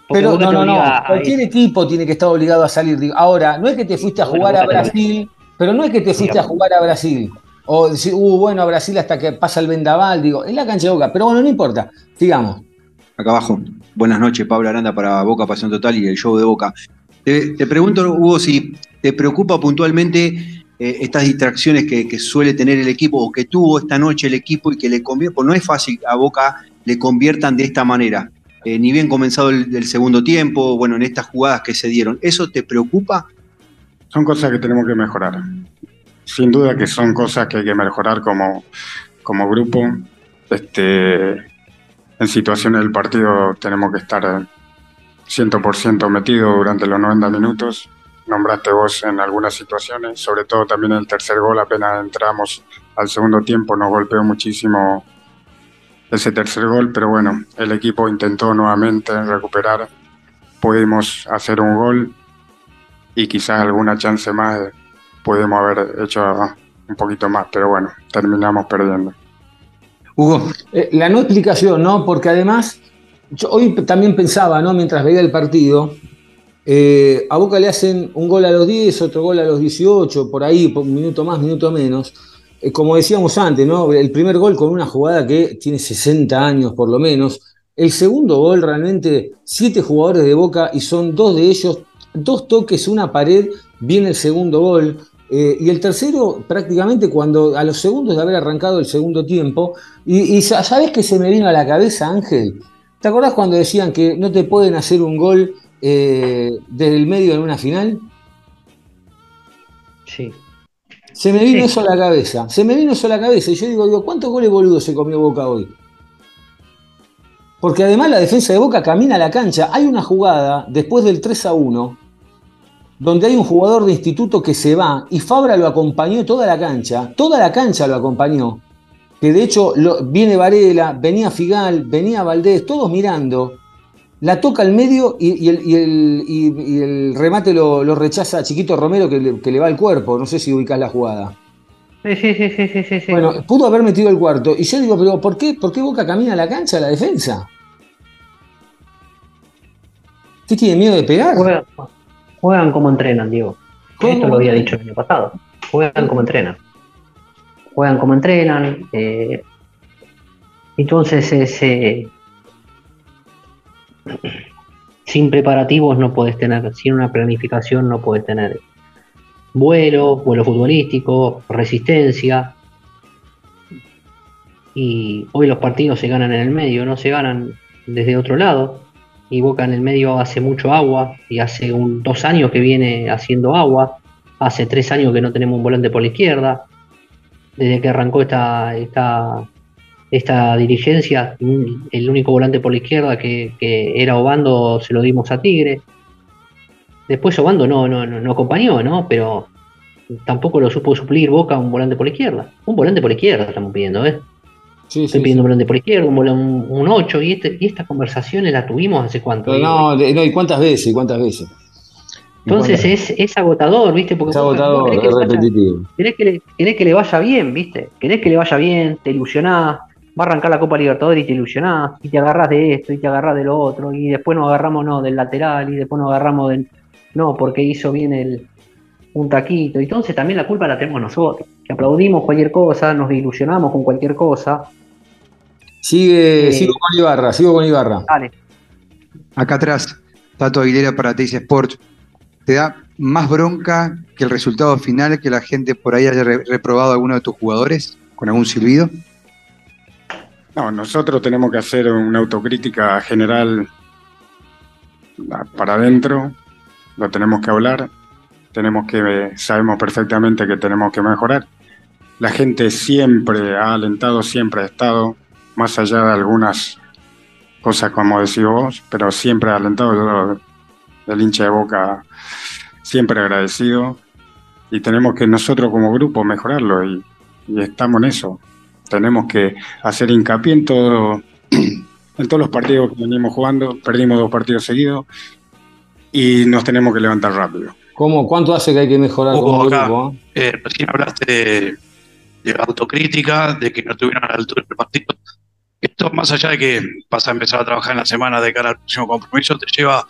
S2: Porque
S1: Pero no, no, no. Cualquier equipo tiene que estar obligado a salir. Ahora, no es que te fuiste a
S2: Bueno,
S1: jugar a Brasil, pero no es que te fuiste a jugar a Brasil. O decir, uh, bueno, a Brasil hasta que pasa el vendaval, digo, es la cancha de Boca. Pero bueno, no importa. Sigamos.
S5: Acá abajo. Buenas noches, Pablo Aranda para Boca Pasión Total y el show de Boca. Te, te pregunto, Hugo, si te preocupa puntualmente eh, estas distracciones que, que suele tener el equipo o que tuvo esta noche el equipo y que le convierte, pues no es fácil a Boca le conviertan de esta manera. Eh, ni bien comenzado el, el segundo tiempo, bueno, en estas jugadas que se dieron. ¿Eso te preocupa?
S3: Son cosas que tenemos que mejorar. Sin duda que son cosas que hay que mejorar como, como grupo. Este, en situaciones del partido tenemos que estar 100% metidos durante los 90 minutos. Nombraste vos en algunas situaciones, sobre todo también el tercer gol, apenas entramos al segundo tiempo, nos golpeó muchísimo ese tercer gol, pero bueno, el equipo intentó nuevamente recuperar, pudimos hacer un gol y quizás alguna chance más pudimos haber hecho un poquito más, pero bueno, terminamos perdiendo.
S5: Hugo,
S1: Eh, la no explicación, ¿no? Porque además, yo hoy también pensaba, ¿no? Mientras veía el partido, eh, a Boca le hacen un gol a los 10, otro gol a los 18, por ahí, por un minuto más, minuto menos. Eh, como decíamos antes, ¿no? El primer gol con una jugada que tiene 60 años por lo menos. El segundo gol, realmente, siete jugadores de Boca y son dos de ellos, dos toques, una pared, viene el segundo gol. Eh, y el tercero, prácticamente cuando a los segundos de haber arrancado el segundo tiempo, y, y sa- ¿sabés qué se me vino a la cabeza, Ángel? ¿Te acordás cuando decían que no te pueden hacer un gol eh, desde el medio en una final?
S2: Sí.
S1: Se me vino
S2: Sí.
S1: eso a la cabeza, se me vino eso a la cabeza. Y yo digo, digo, ¿cuántos goles boludos se comió Boca hoy? Porque además la defensa de Boca camina a la cancha. Hay una jugada después del 3 a 1 donde hay un jugador de instituto que se va y Fabra lo acompañó toda la cancha, toda la cancha lo acompañó. Que de hecho lo- viene Varela, venía Figal, venía Valdés, todos mirando. La toca al medio y, y el, y el- y- y el remate lo, lo rechaza Chiquito Romero que le, que le va al cuerpo. No sé si ubicás la jugada.
S2: Sí, sí, sí, sí, sí.
S1: Bueno, pudo haber metido el cuarto. Y yo digo, pero ¿por qué, ¿por qué Boca camina a la cancha a la defensa? ¿Qué tiene miedo de pegar?
S2: Juegan, juegan como entrenan, Diego.
S1: ¿Cómo?
S2: Esto lo había dicho el año pasado. Juegan como entrenan. Juegan como entrenan. eh, entonces, ese, sin preparativos no puedes tener, sin una planificación no puedes tener vuelo, vuelo futbolístico, resistencia. Y hoy los partidos se ganan en el medio, no se ganan desde otro lado. Y Boca en el medio hace mucho agua y hace un, dos años que viene haciendo agua. Hace tres años que no tenemos un volante por la izquierda. Desde que arrancó esta, esta, esta dirigencia, el único volante por la izquierda que, que era Obando se lo dimos a Tigre. Después Obando no, no, no, no acompañó, ¿no? Pero tampoco lo supo suplir Boca un volante por la izquierda. Un volante por la izquierda estamos pidiendo, ¿eh?
S1: Sí,
S2: Estoy
S1: sí,
S2: pidiendo un volante por izquierda, un, volan- un, un 8, y, este, y estas conversaciones las tuvimos hace cuánto.
S1: No, no, ¿y cuántas veces? ¿Y cuántas veces? ¿Y
S2: Entonces
S1: cuántas-
S2: es, es agotador, ¿viste? Porque
S1: es agotador,
S2: querés, que
S1: es
S2: le vaya,
S1: repetitivo.
S2: querés que le, querés que le vaya bien, ¿viste? Querés que le vaya bien, te ilusionás, va a arrancar la Copa Libertadores y te ilusionás, y te agarrás de esto, y te agarrás de lo otro, y después nos agarramos, no, del lateral, y después nos agarramos del, no, porque hizo bien el, un taquito. Entonces también la culpa la tenemos nosotros, que aplaudimos cualquier cosa, nos ilusionamos con cualquier cosa.
S1: Sigue,
S2: Eh,
S1: sigo con Ibarra, sigo con Ibarra.
S2: Dale.
S5: Acá atrás, Tato Aguilera para Teis Sports. ¿Te da más bronca que el resultado final que la gente por ahí haya re- reprobado a alguno de tus jugadores con algún silbido?
S3: No, nosotros tenemos que hacer una autocrítica general ah, para adentro, lo tenemos que hablar, tenemos que, sabemos perfectamente que tenemos que mejorar. La gente siempre ha alentado, siempre ha estado, más allá de algunas cosas como decís vos, pero siempre ha alentado, el hincha de boca, siempre agradecido, y tenemos que nosotros como grupo mejorarlo, y, y estamos en eso tenemos que hacer hincapié en todo, en todos los partidos que venimos jugando, perdimos dos partidos seguidos y nos tenemos que levantar rápido.
S1: ¿Cómo, ¿Cuánto hace que hay que mejorar como
S6: acá.
S1: grupo? eh?
S6: Eh, recién hablaste de, de autocrítica, de que no estuvieron a la altura del partido. Esto, más allá de que vas a empezar a trabajar en la semana de cara al próximo compromiso, te lleva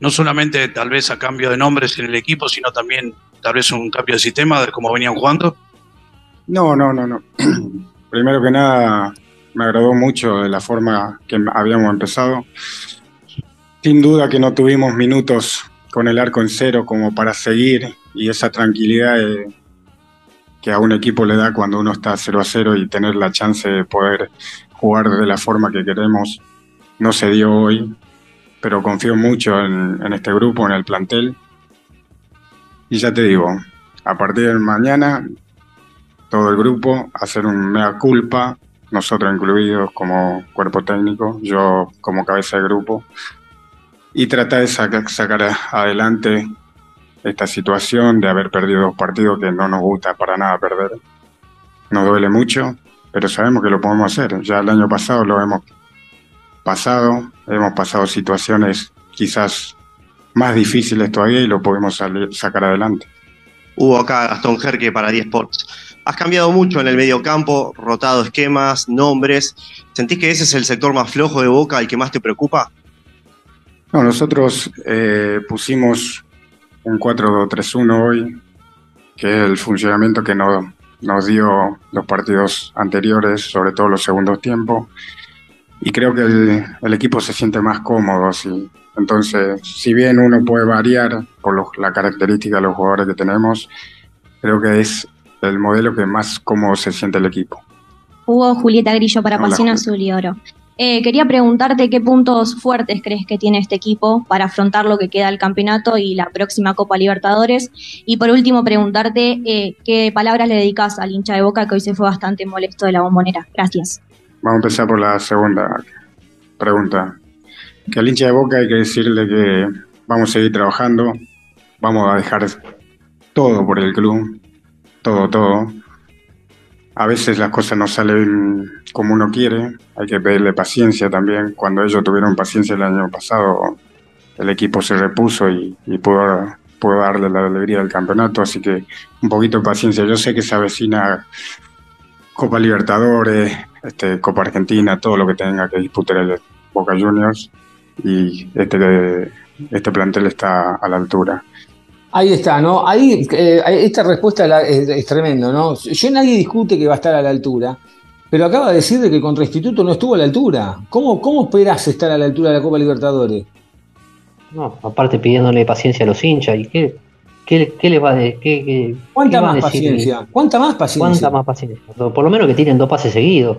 S6: no solamente tal vez a cambio de nombres en el equipo, sino también tal vez un cambio de sistema de cómo venían jugando.
S3: No, no, no, no. (clears throat) Primero que nada, me agradó mucho de la forma que habíamos empezado. Sin duda que no tuvimos minutos con el arco en cero como para seguir y esa tranquilidad que a un equipo le da cuando uno está 0 a 0 y tener la chance de poder jugar de la forma que queremos no se dio hoy, pero confío mucho en, en este grupo, en el plantel. Y ya te digo, a partir de mañana todo el grupo, hacer un mea culpa, nosotros incluidos como cuerpo técnico, yo como cabeza de grupo, y tratar de saca- sacar adelante esta situación de haber perdido dos partidos que no nos gusta para nada perder. Nos duele mucho, pero sabemos que lo podemos hacer. Ya el año pasado lo hemos pasado, hemos pasado situaciones quizás más difíciles todavía y lo podemos sacar adelante.
S7: Hubo acá Gastón Jerque para 10 Sports. Has cambiado mucho en el mediocampo, rotado esquemas, nombres. ¿Sentís que ese es el sector más flojo de Boca y que más te preocupa?
S3: No, nosotros eh, pusimos un 4-2-3-1 hoy, que es el funcionamiento que no- nos dio los partidos anteriores, sobre todo los segundos tiempos. Y creo que el, el equipo se siente más cómodo así. Entonces, si bien uno puede variar por los- la característica de los jugadores que tenemos, creo que es el modelo que más cómodo se siente el equipo.
S8: Hugo Julieta Grillo para Pasión. Azul y Oro. Eh, quería preguntarte qué puntos fuertes crees que tiene este equipo para afrontar lo que queda del campeonato y la próxima Copa Libertadores. Y por último, preguntarte eh, qué palabras le dedicas al hincha de Boca que hoy se fue bastante molesto de la bombonera. Gracias.
S3: Vamos a empezar por la segunda. pregunta. Que al hincha de Boca hay que decirle que vamos a seguir trabajando, vamos a dejar todo por el club, todo, todo. A veces las cosas no salen como uno quiere, hay que pedirle paciencia también. Cuando ellos tuvieron paciencia el año pasado, el equipo se repuso y, pudo darle la alegría del campeonato, así que un poquito de paciencia. Yo sé que se avecina Copa Libertadores, este, Copa Argentina, todo lo que tenga que disputar el Boca Juniors y este, este plantel está a la altura.
S1: Ahí está, ¿no? Ahí, eh, esta respuesta la- es, es tremendo, ¿no? Yo nadie discute que va a estar a la altura, pero acaba de decir de que contra Instituto no estuvo a la altura. ¿Cómo, cómo esperás estar a la altura de la Copa Libertadores?
S2: No, aparte pidiéndole paciencia a los hinchas. ¿Y qué, qué, qué les va a decir? ¿Qué, qué-
S1: ¿Cuánta más paciencia? ¿Cuánta más paciencia?
S2: ¿Cuánta más paciencia? Por lo menos que tienen dos pases seguidos.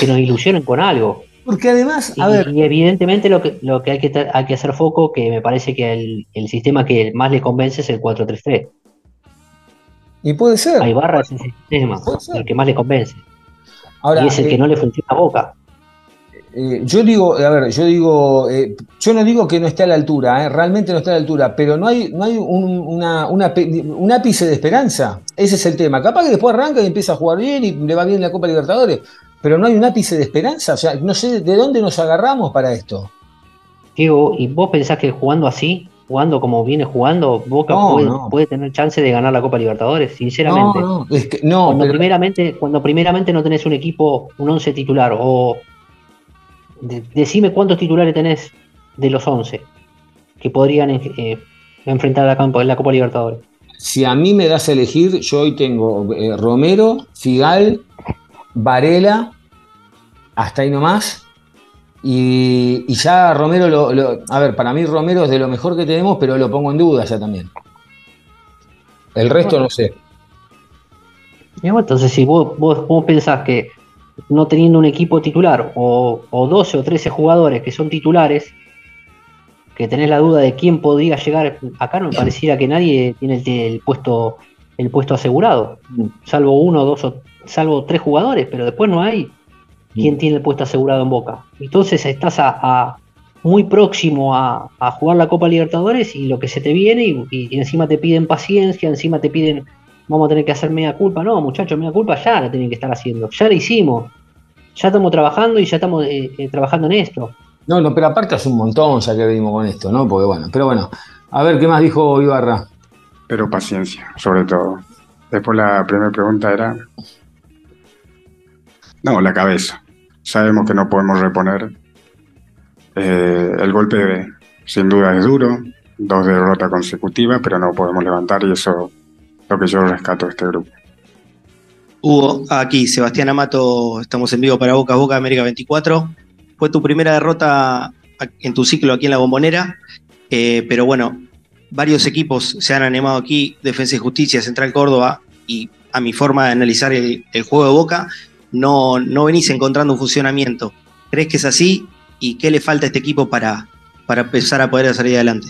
S2: Que nos ilusionen con algo.
S1: Porque además,
S2: Y,
S1: a ver,
S2: y evidentemente lo que, lo que hay que hay que hacer foco, que me parece que el, el sistema que más le convence es el 4-3-3.
S1: y puede ser.
S2: A Ibarra es ese sistema, el que más le convence.
S1: Ahora,
S2: y es el
S1: eh,
S2: que no le funciona a Boca.
S1: Eh, yo digo, a ver, yo digo, eh, yo no digo que no esté a la altura, eh, realmente no está a la altura, pero no hay, no hay un, una, una un ápice de esperanza. Ese es el tema. Capaz que después arranca y empieza a jugar bien y le va bien en la Copa Libertadores, pero no hay un ápice de esperanza. O sea, no sé de dónde nos agarramos para esto.
S2: Diego, ¿y vos pensás que jugando así, jugando como viene jugando, Boca
S1: No,
S2: puede,
S1: no.
S2: puede tener chance de ganar la Copa Libertadores? Sinceramente.
S1: No, no, es que, no,
S2: cuando,
S1: pero-
S2: primeramente, cuando primeramente no tenés un equipo, un 11 titular, o de- decime cuántos titulares tenés de los 11 que podrían eh, enfrentar la, campo, la Copa Libertadores.
S1: si a mí me das a elegir, yo hoy tengo eh, Romero, Figal, Varela, hasta ahí nomás. Y, y ya Romero, lo, lo- a ver, para mí Romero es de lo mejor que tenemos, pero lo pongo en duda ya también. El resto no sé.
S2: Entonces, si vos, vos, vos pensás que no teniendo un equipo titular o, o 12 o 13 jugadores que son titulares, que tenés la duda de quién podría llegar, acá no me pareciera que nadie tiene el, el puesto el puesto asegurado, salvo uno, dos o salvo tres jugadores, pero después no hay quien tiene el puesto asegurado en Boca. Entonces estás a, a- muy próximo a, a jugar la Copa Libertadores y lo que se te viene y, y encima te piden paciencia, encima te piden vamos a tener que hacer media culpa. No, muchachos, media culpa ya la tienen que estar haciendo. Ya la hicimos. Ya estamos trabajando y ya estamos eh, eh, trabajando en esto.
S1: No, no, pero aparte es un montón ya que venimos con esto, ¿no? Porque bueno, pero bueno, a ver qué más dijo Ibarra.
S3: Pero paciencia, sobre todo. Después la primera pregunta era... No, la cabeza. Sabemos que no podemos reponer. Eh, el golpe sin duda es duro, dos derrotas consecutivas, pero no podemos levantar y eso es lo que yo rescato de este grupo.
S9: Hugo, aquí Sebastián Amato, estamos en vivo para Boca a Boca América 24. Fue tu primera derrota en tu ciclo aquí en la Bombonera, eh, pero bueno, varios equipos se han animado aquí, Defensa y Justicia, Central Córdoba, y a mi forma de analizar el, el juego de Boca, no, no venís encontrando un funcionamiento. ¿Crees que es así? ¿Y qué le falta a este equipo para, para empezar a poder salir adelante?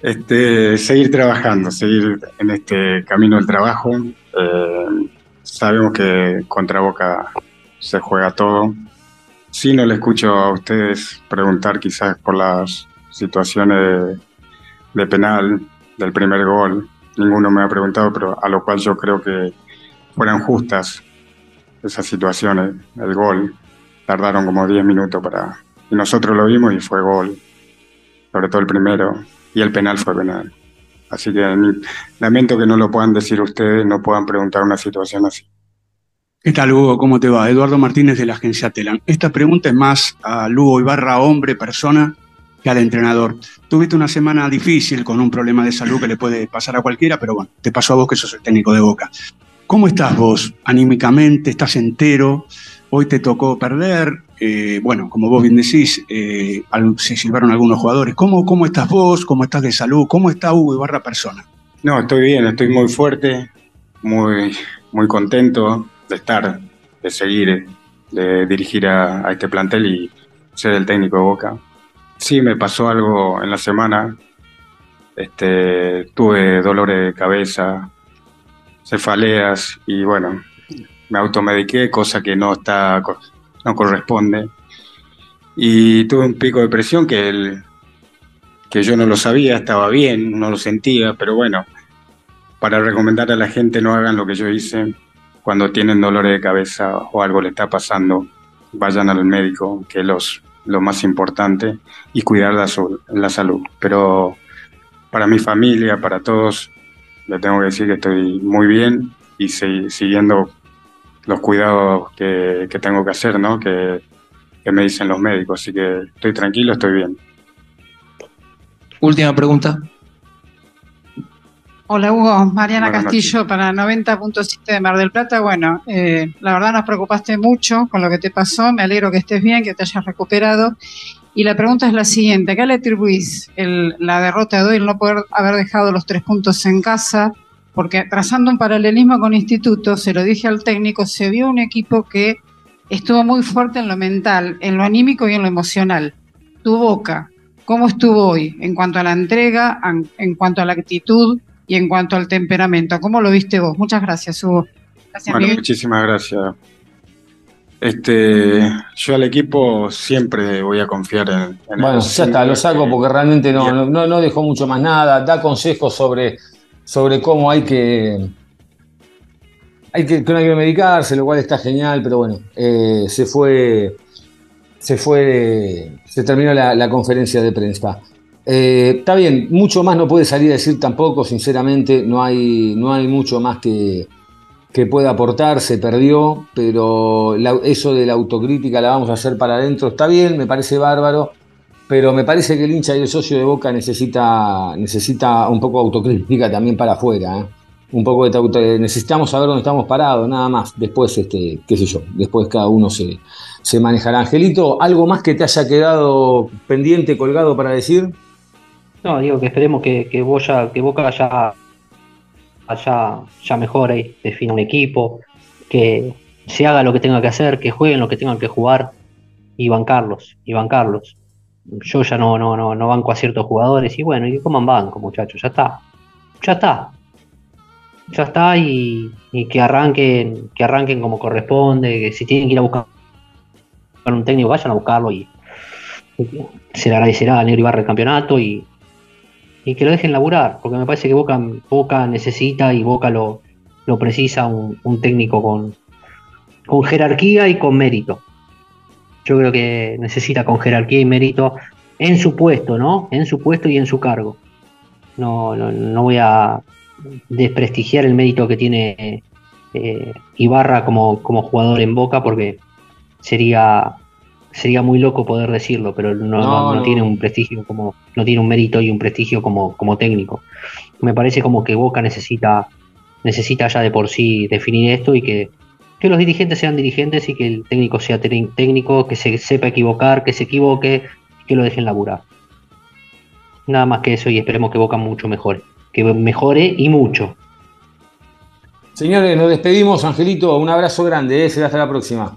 S3: Este, seguir trabajando, seguir en este camino del trabajo. Eh, sabemos que contra Boca se juega todo. Sí, no le escucho a ustedes preguntar quizás por las situaciones de penal del primer gol. Ninguno me ha preguntado, pero a lo cual yo creo que fueran justas esas situaciones. El gol tardaron como 10 minutos para... Y nosotros lo vimos y fue gol. Sobre todo el primero. Y el penal fue penal. Así que lamento que no lo puedan decir ustedes, no puedan preguntar una situación así.
S6: ¿Qué tal, Hugo? ¿Cómo te va? Eduardo Martínez de la agencia Telan. Esta pregunta es más a Lugo Ibarra, hombre, persona, que al entrenador. Tuviste una semana difícil con un problema de salud que le puede pasar a cualquiera, pero bueno, te pasó a vos que sos el técnico de Boca. ¿Cómo estás vos anímicamente? ¿Estás entero? Hoy te tocó perder. eh, bueno, como vos bien decís, eh, se silbaron algunos jugadores. ¿Cómo, ¿Cómo estás vos? ¿Cómo estás de salud? ¿Cómo está Hugo Ibarra, persona?
S3: No, estoy bien, estoy muy fuerte, muy, muy contento de estar, de seguir, de dirigir a, a este plantel y ser el técnico de Boca. Sí, me pasó algo en la semana. Este, tuve dolores de cabeza, cefaleas y bueno, me automediqué, cosa que no está, no corresponde. y tuve un pico de presión que, el, que yo no lo sabía, estaba bien, no lo sentía, pero bueno, para recomendar a la gente no hagan lo que yo hice cuando tienen dolores de cabeza o algo le está pasando, vayan al médico, que los, lo más importante, y cuidar la, la salud. Pero para mi familia, para todos, le tengo que decir que estoy muy bien y siguiendo los cuidados que, que tengo que hacer, ¿no? Que, que me dicen los médicos. Así que estoy tranquilo, estoy bien.
S10: Última pregunta.
S11: Hola Hugo, Mariana
S3: Buenas
S11: Castillo para 90.7 de Mar del Plata. Bueno, eh, la verdad nos preocupaste mucho con lo que te pasó, me alegro que estés bien, que te hayas recuperado. Y la pregunta es la siguiente, ¿a qué le atribuís el- la derrota de hoy, el no poder haber dejado los tres puntos en casa? Porque trazando un paralelismo con Instituto, se lo dije al técnico, se vio un equipo que estuvo muy fuerte en lo mental, en lo anímico y en lo emocional. Tu boca, ¿cómo estuvo hoy en cuanto a la entrega, en, cuanto a la actitud y en cuanto al temperamento? ¿Cómo lo viste vos? Muchas gracias, Hugo. Gracias,
S3: Bueno,
S11: Miguel.
S3: muchísimas gracias. Este, yo al equipo siempre voy a confiar en, en
S1: Bueno, ya está, lo saco porque realmente no, no, no- no dejó mucho más nada, da consejos sobre, sobre cómo hay que, hay que, que no hay que medicarse, lo cual está genial, pero bueno, eh, se fue, se fue, se terminó la, la conferencia de prensa. Eh, está bien, mucho más no puede salir a decir tampoco, sinceramente, no hay, no hay mucho más que, que pueda aportar, se perdió, pero eso de la autocrítica la vamos a hacer para adentro, está bien, me parece bárbaro, pero me parece que el hincha y el socio de Boca necesita, necesita un poco de autocrítica también para afuera, ¿eh? un poco de auto- necesitamos saber dónde estamos parados, nada más, después, este, qué sé yo, después cada uno se, se manejará. Angelito, ¿algo más que te haya quedado pendiente, colgado para decir?
S2: No, digo que esperemos que, que, que Boca ya, ya, ya mejore, defina un equipo, que se haga lo que tenga que hacer, que jueguen lo que tengan que jugar y bancarlos, y bancarlos. Yo ya no, no, no, no banco a ciertos jugadores y bueno, y coman banco, muchachos, ya está. Ya está. Ya está y, que arranquen, que arranquen como corresponde, que si tienen que ir a buscar un técnico, vayan a buscarlo y, y se le agradecerá a Negro Ibarra el campeonato y, y que lo dejen laburar, porque me parece que Boca, Boca necesita y Boca lo, lo precisa un, un técnico con, con jerarquía y con mérito. Yo creo que necesita con jerarquía y mérito en su puesto, ¿no? En su puesto y en su cargo. No, no, no voy a desprestigiar el mérito que tiene eh, Ibarra como, como jugador en Boca, porque sería, sería muy loco poder decirlo, pero no, tiene un prestigio como, no tiene un mérito y un prestigio como, como técnico. Me parece como que Boca necesita, necesita ya de por sí definir esto y que, que los dirigentes sean dirigentes y que el técnico sea técnico, que se sepa equivocar, que se equivoque y que lo dejen laburar. Nada más que eso y esperemos que Boca mucho mejore. Que mejore y mucho.
S1: Señores, nos despedimos, Angelito, un abrazo grande, ¿eh? será hasta la próxima.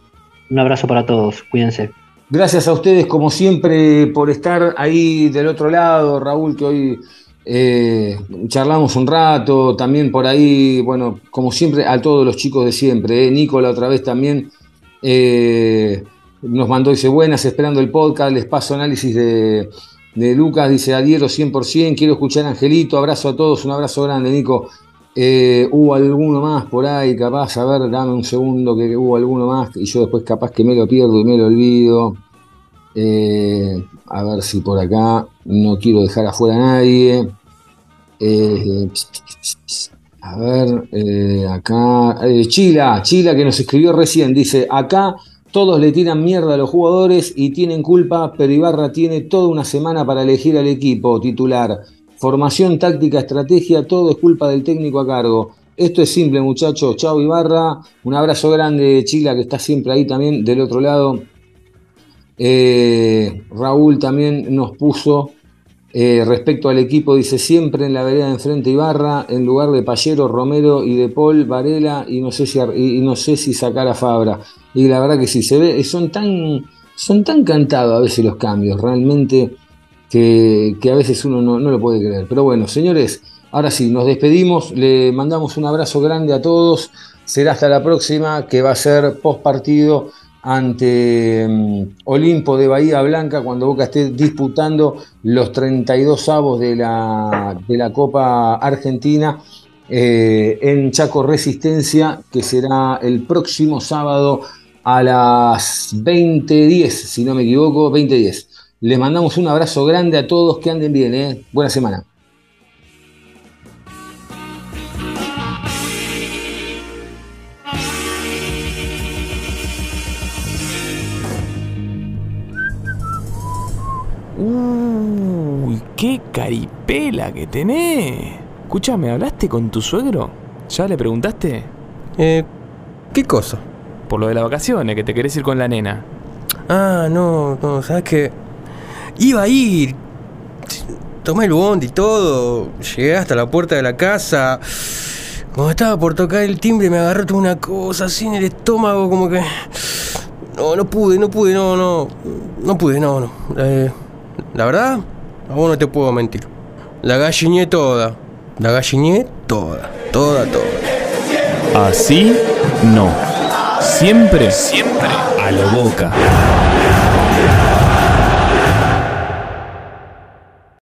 S2: Un abrazo para todos, cuídense.
S1: Gracias a ustedes, como siempre, por estar ahí del otro lado. Raúl, que hoy eh, charlamos un rato. También por ahí, bueno, como siempre, a todos los chicos de siempre. ¿eh? Nico, la otra vez también eh, nos mandó, dice, buenas, esperando el podcast. Les paso análisis de, de Lucas, dice, adhiero 100%. Quiero escuchar a Angelito. Abrazo a todos, un abrazo grande, Nico. Eh, hubo alguno más por ahí, capaz, a ver, dame un segundo que hubo alguno más y yo después capaz que me lo pierdo y me lo olvido. Eh, a ver si por acá no quiero dejar afuera a nadie. Eh, a ver, acá, Chila, Chila que nos escribió recién, dice, acá todos le tiran mierda a los jugadores y tienen culpa, pero Ibarra tiene toda una semana para elegir al equipo titular. Formación, táctica, estrategia, todo es culpa del técnico a cargo. Esto es simple, muchachos. Chao Ibarra. Un abrazo grande, Chila, que está siempre ahí también del otro lado. Eh, Raúl también nos puso eh, respecto al equipo, dice siempre en la vereda de enfrente Ibarra, en lugar de Pallero, Romero y de Paul, Varela, y no sé si, y no sé si sacar a Fabra. Y la verdad que sí, se ve, son tan, son tan cantados a veces los cambios, realmente que, a veces uno no, no lo puede creer. Pero bueno, señores, ahora sí, nos despedimos, le mandamos un abrazo grande a todos. Será hasta la próxima, que va a ser post partido ante mm, Olimpo de Bahía Blanca cuando Boca esté disputando los 32 avos de la, de la Copa Argentina eh, en Chaco Resistencia, que será el próximo sábado a las 20.10, si no me equivoco, 20.10. Les mandamos un abrazo grande a todos, que anden bien, ¿eh? buena semana.
S10: Uy, qué caripela que tenés. Escúchame, ¿hablaste con tu suegro? ¿Ya le preguntaste?
S12: Eh, ¿qué cosa?
S10: Por lo de las vacaciones, que te querés ir con la nena.
S12: Ah, no, no, sabes que iba a ir. Tomé el bondi y todo. Llegué hasta la puerta de la casa. Cuando estaba por tocar el timbre me agarró toda una cosa así en el estómago, como que. No, no pude, no pude, no, no. No pude, no, no. Eh, la verdad, a vos no te puedo mentir. La galliné toda. La galliné toda. Toda, toda.
S10: Así no. Siempre, siempre a lo boca.